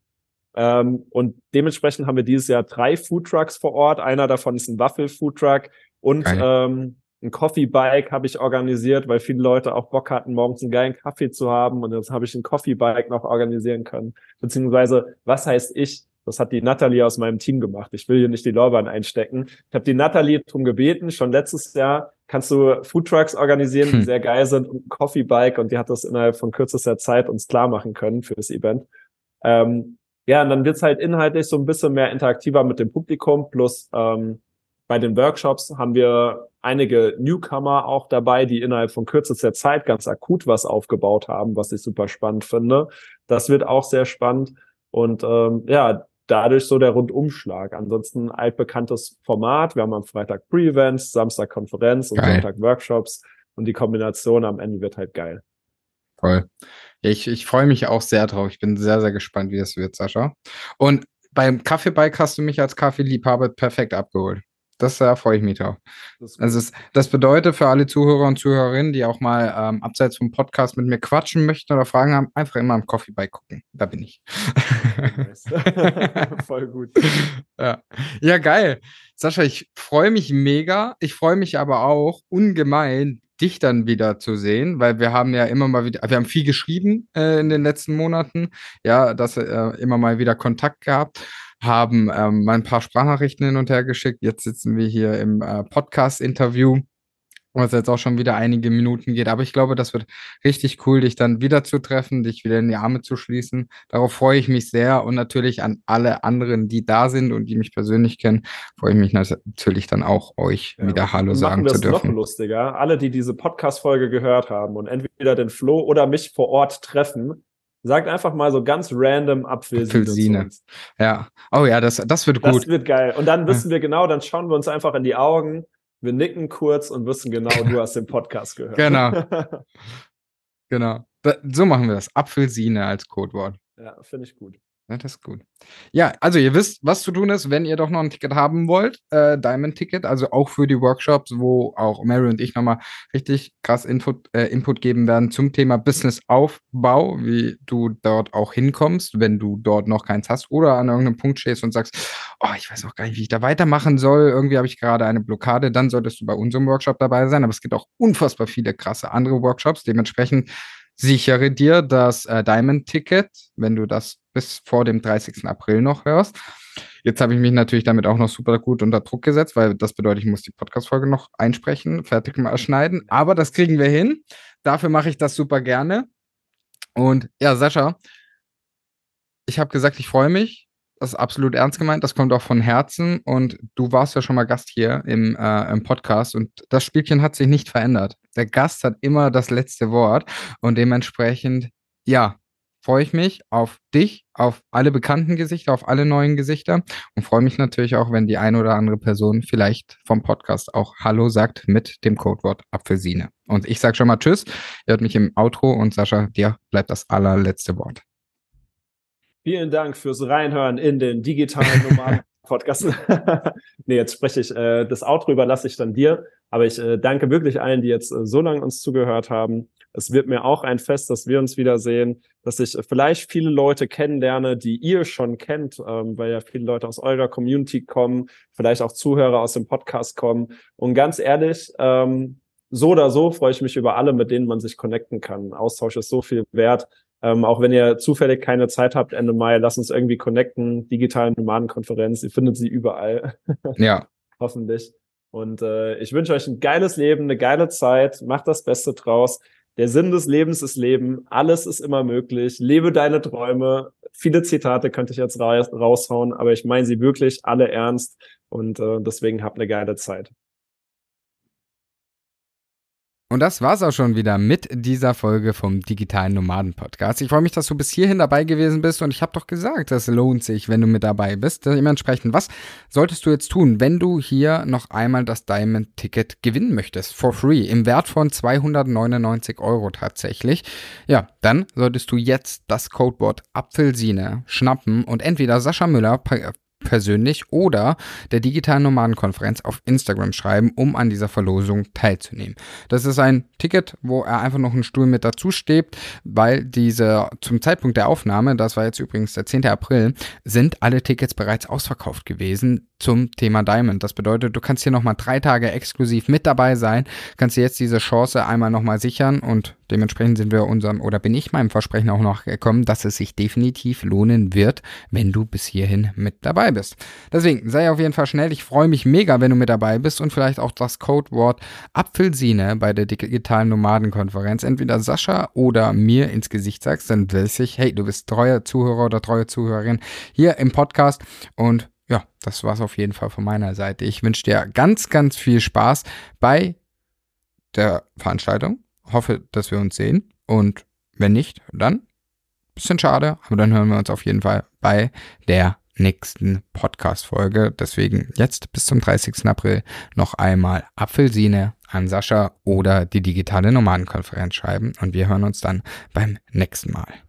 Ähm, und dementsprechend haben wir dieses Jahr drei Food Trucks vor Ort. Einer davon ist ein Waffel-Food Truck und ähm, ein Coffee Bike habe ich organisiert, weil viele Leute auch Bock hatten, morgens einen geilen Kaffee zu haben. Und jetzt habe ich ein Coffee Bike noch organisieren können. Beziehungsweise, was heißt ich? Das hat die Natalie aus meinem Team gemacht. Ich will hier nicht die Lorbeeren einstecken. Ich habe die Natalie darum gebeten, schon letztes Jahr kannst du Food Trucks organisieren, die hm. [laughs] sehr geil sind und ein Coffee Bike und die hat das innerhalb von kürzester Zeit uns klar machen können für das Event. Ähm, ja, und dann wird's halt inhaltlich so ein bisschen mehr interaktiver mit dem Publikum. Plus ähm, bei den Workshops haben wir einige Newcomer auch dabei, die innerhalb von kürzester Zeit ganz akut was aufgebaut haben, was ich super spannend finde. Das wird auch sehr spannend. Und ähm, ja, dadurch so der Rundumschlag. Ansonsten altbekanntes Format. Wir haben am Freitag Pre-Events, Samstag Konferenz und geil. Sonntag Workshops. Und die Kombination am Ende wird halt geil. Voll. Ich, ich freue mich auch sehr drauf. Ich bin sehr, sehr gespannt, wie das wird, Sascha. Und beim Kaffeebike hast du mich als Kaffeeliebhaber perfekt abgeholt. Das da freue ich mich drauf. Das also es, das bedeutet für alle Zuhörer und Zuhörerinnen, die auch mal ähm, abseits vom Podcast mit mir quatschen möchten oder Fragen haben, einfach immer am Coffeebike gucken. Da bin ich. [laughs] Voll gut. [laughs] Ja. ja, geil. Sascha, ich freue mich mega. Ich freue mich aber auch ungemein, dich dann wieder zu sehen, weil wir haben ja immer mal wieder, wir haben viel geschrieben äh, in den letzten Monaten, ja, dass äh, immer mal wieder Kontakt gehabt, haben ähm, mal ein paar Sprachnachrichten hin und her geschickt. Jetzt sitzen wir hier im äh, Podcast-Interview was jetzt auch schon wieder einige Minuten geht. Aber ich glaube, das wird richtig cool, dich dann wieder zu treffen, dich wieder in die Arme zu schließen. Darauf freue ich mich sehr und natürlich an alle anderen, die da sind und die mich persönlich kennen, freue ich mich natürlich dann auch, euch ja. wieder Hallo sagen zu dürfen. Noch lustiger. Alle, die diese Podcast-Folge gehört haben und entweder den Flo oder mich vor Ort treffen, Sagt einfach mal so ganz random Apfelsine. Apfelsine. Ja. Oh ja, das, das wird gut. Das wird geil. Und dann wissen wir genau, dann schauen wir uns einfach in die Augen wir nicken kurz und wissen genau, du hast den Podcast gehört. Genau. [laughs] genau. so machen wir das. Apfelsine als Codewort. Ja, finde ich gut. Ja, das ist gut. Ja, also ihr wisst, was zu tun ist, wenn ihr doch noch ein Ticket haben wollt. Äh, Diamond-Ticket, also auch für die Workshops, wo auch Mary und ich nochmal richtig krass Input, äh, Input geben werden zum Thema Business-Aufbau, wie du dort auch hinkommst, wenn du dort noch keins hast oder an irgendeinem Punkt stehst und sagst, oh, ich weiß auch gar nicht, wie ich da weitermachen soll. Irgendwie habe ich gerade eine Blockade, dann solltest du bei unserem Workshop dabei sein. Aber es gibt auch unfassbar viele krasse andere Workshops. Dementsprechend sichere dir das äh, Diamond-Ticket, wenn du das bis vor dem 30. April noch hörst. Jetzt habe ich mich natürlich damit auch noch super gut unter Druck gesetzt, weil das bedeutet, ich muss die Podcast-Folge noch einsprechen, fertig mal schneiden. Aber das kriegen wir hin. Dafür mache ich das super gerne. Und ja, Sascha, ich habe gesagt, ich freue mich. Das ist absolut ernst gemeint. Das kommt auch von Herzen. Und du warst ja schon mal Gast hier im, äh, im Podcast. Und das Spielchen hat sich nicht verändert. Der Gast hat immer das letzte Wort. Und dementsprechend, ja, freue ich mich auf dich, auf alle bekannten Gesichter, auf alle neuen Gesichter und freue mich natürlich auch, wenn die eine oder andere Person vielleicht vom Podcast auch Hallo sagt mit dem Codewort Apfelsine. Und ich sage schon mal Tschüss. Ihr hört mich im Outro und Sascha, dir bleibt das allerletzte Wort. Vielen Dank fürs Reinhören in den digitalen Nomaden [laughs] Podcast. [laughs] nee, jetzt spreche ich, äh, das Outro überlasse ich dann dir. Aber ich äh, danke wirklich allen, die jetzt äh, so lange uns zugehört haben. Es wird mir auch ein Fest, dass wir uns wiedersehen, dass ich vielleicht viele Leute kennenlerne, die ihr schon kennt, ähm, weil ja viele Leute aus eurer Community kommen, vielleicht auch Zuhörer aus dem Podcast kommen. Und ganz ehrlich, ähm, so oder so freue ich mich über alle, mit denen man sich connecten kann. Austausch ist so viel wert. Ähm, auch wenn ihr zufällig keine Zeit habt Ende Mai, lasst uns irgendwie connecten. Digitale Nomadenkonferenz, ihr findet sie überall. [laughs] Ja. Hoffentlich. Und äh, ich wünsche euch ein geiles Leben, eine geile Zeit. Macht das Beste draus. Der Sinn des Lebens ist Leben. Alles ist immer möglich. Lebe deine Träume. Viele Zitate könnte ich jetzt raushauen, aber ich meine sie wirklich alle ernst. Und äh, deswegen habt eine geile Zeit. Und das war's auch schon wieder mit dieser Folge vom Digitalen Nomaden Podcast. Ich freue mich, dass du bis hierhin dabei gewesen bist und ich habe doch gesagt, das lohnt sich, wenn du mit dabei bist. Dementsprechend, was solltest du jetzt tun, wenn du hier noch einmal das Diamond Ticket gewinnen möchtest? For free, im Wert von 299 Euro tatsächlich. Ja, dann solltest du jetzt das Codewort Apfelsine schnappen und entweder Sascha Müller persönlich oder der digitalen Nomadenkonferenz auf Instagram schreiben, um an dieser Verlosung teilzunehmen. Das ist ein Ticket, wo er einfach noch einen Stuhl mit dazu steht, weil diese zum Zeitpunkt der Aufnahme, das war jetzt übrigens der 10. April, sind alle Tickets bereits ausverkauft gewesen zum Thema Diamond. Das bedeutet, du kannst hier nochmal drei Tage exklusiv mit dabei sein, kannst dir jetzt diese Chance einmal nochmal sichern und dementsprechend sind wir unserem oder bin ich meinem Versprechen auch noch gekommen, dass es sich definitiv lohnen wird, wenn du bis hierhin mit dabei bist. Deswegen sei auf jeden Fall schnell. Ich freue mich mega, wenn du mit dabei bist und vielleicht auch das Codewort Apfelsine bei der digitalen Nomadenkonferenz entweder Sascha oder mir ins Gesicht sagst, dann weiß ich, hey, du bist treuer Zuhörer oder treue Zuhörerin hier im Podcast und ja, das war's auf jeden Fall von meiner Seite. Ich wünsche dir ganz, ganz viel Spaß bei der Veranstaltung. Hoffe, dass wir uns sehen. Und wenn nicht, dann bisschen schade, aber dann hören wir uns auf jeden Fall bei der nächsten Podcast-Folge. Deswegen jetzt bis zum 30. April noch einmal Apfelsine an Sascha oder die digitale Nomadenkonferenz schreiben und wir hören uns dann beim nächsten Mal.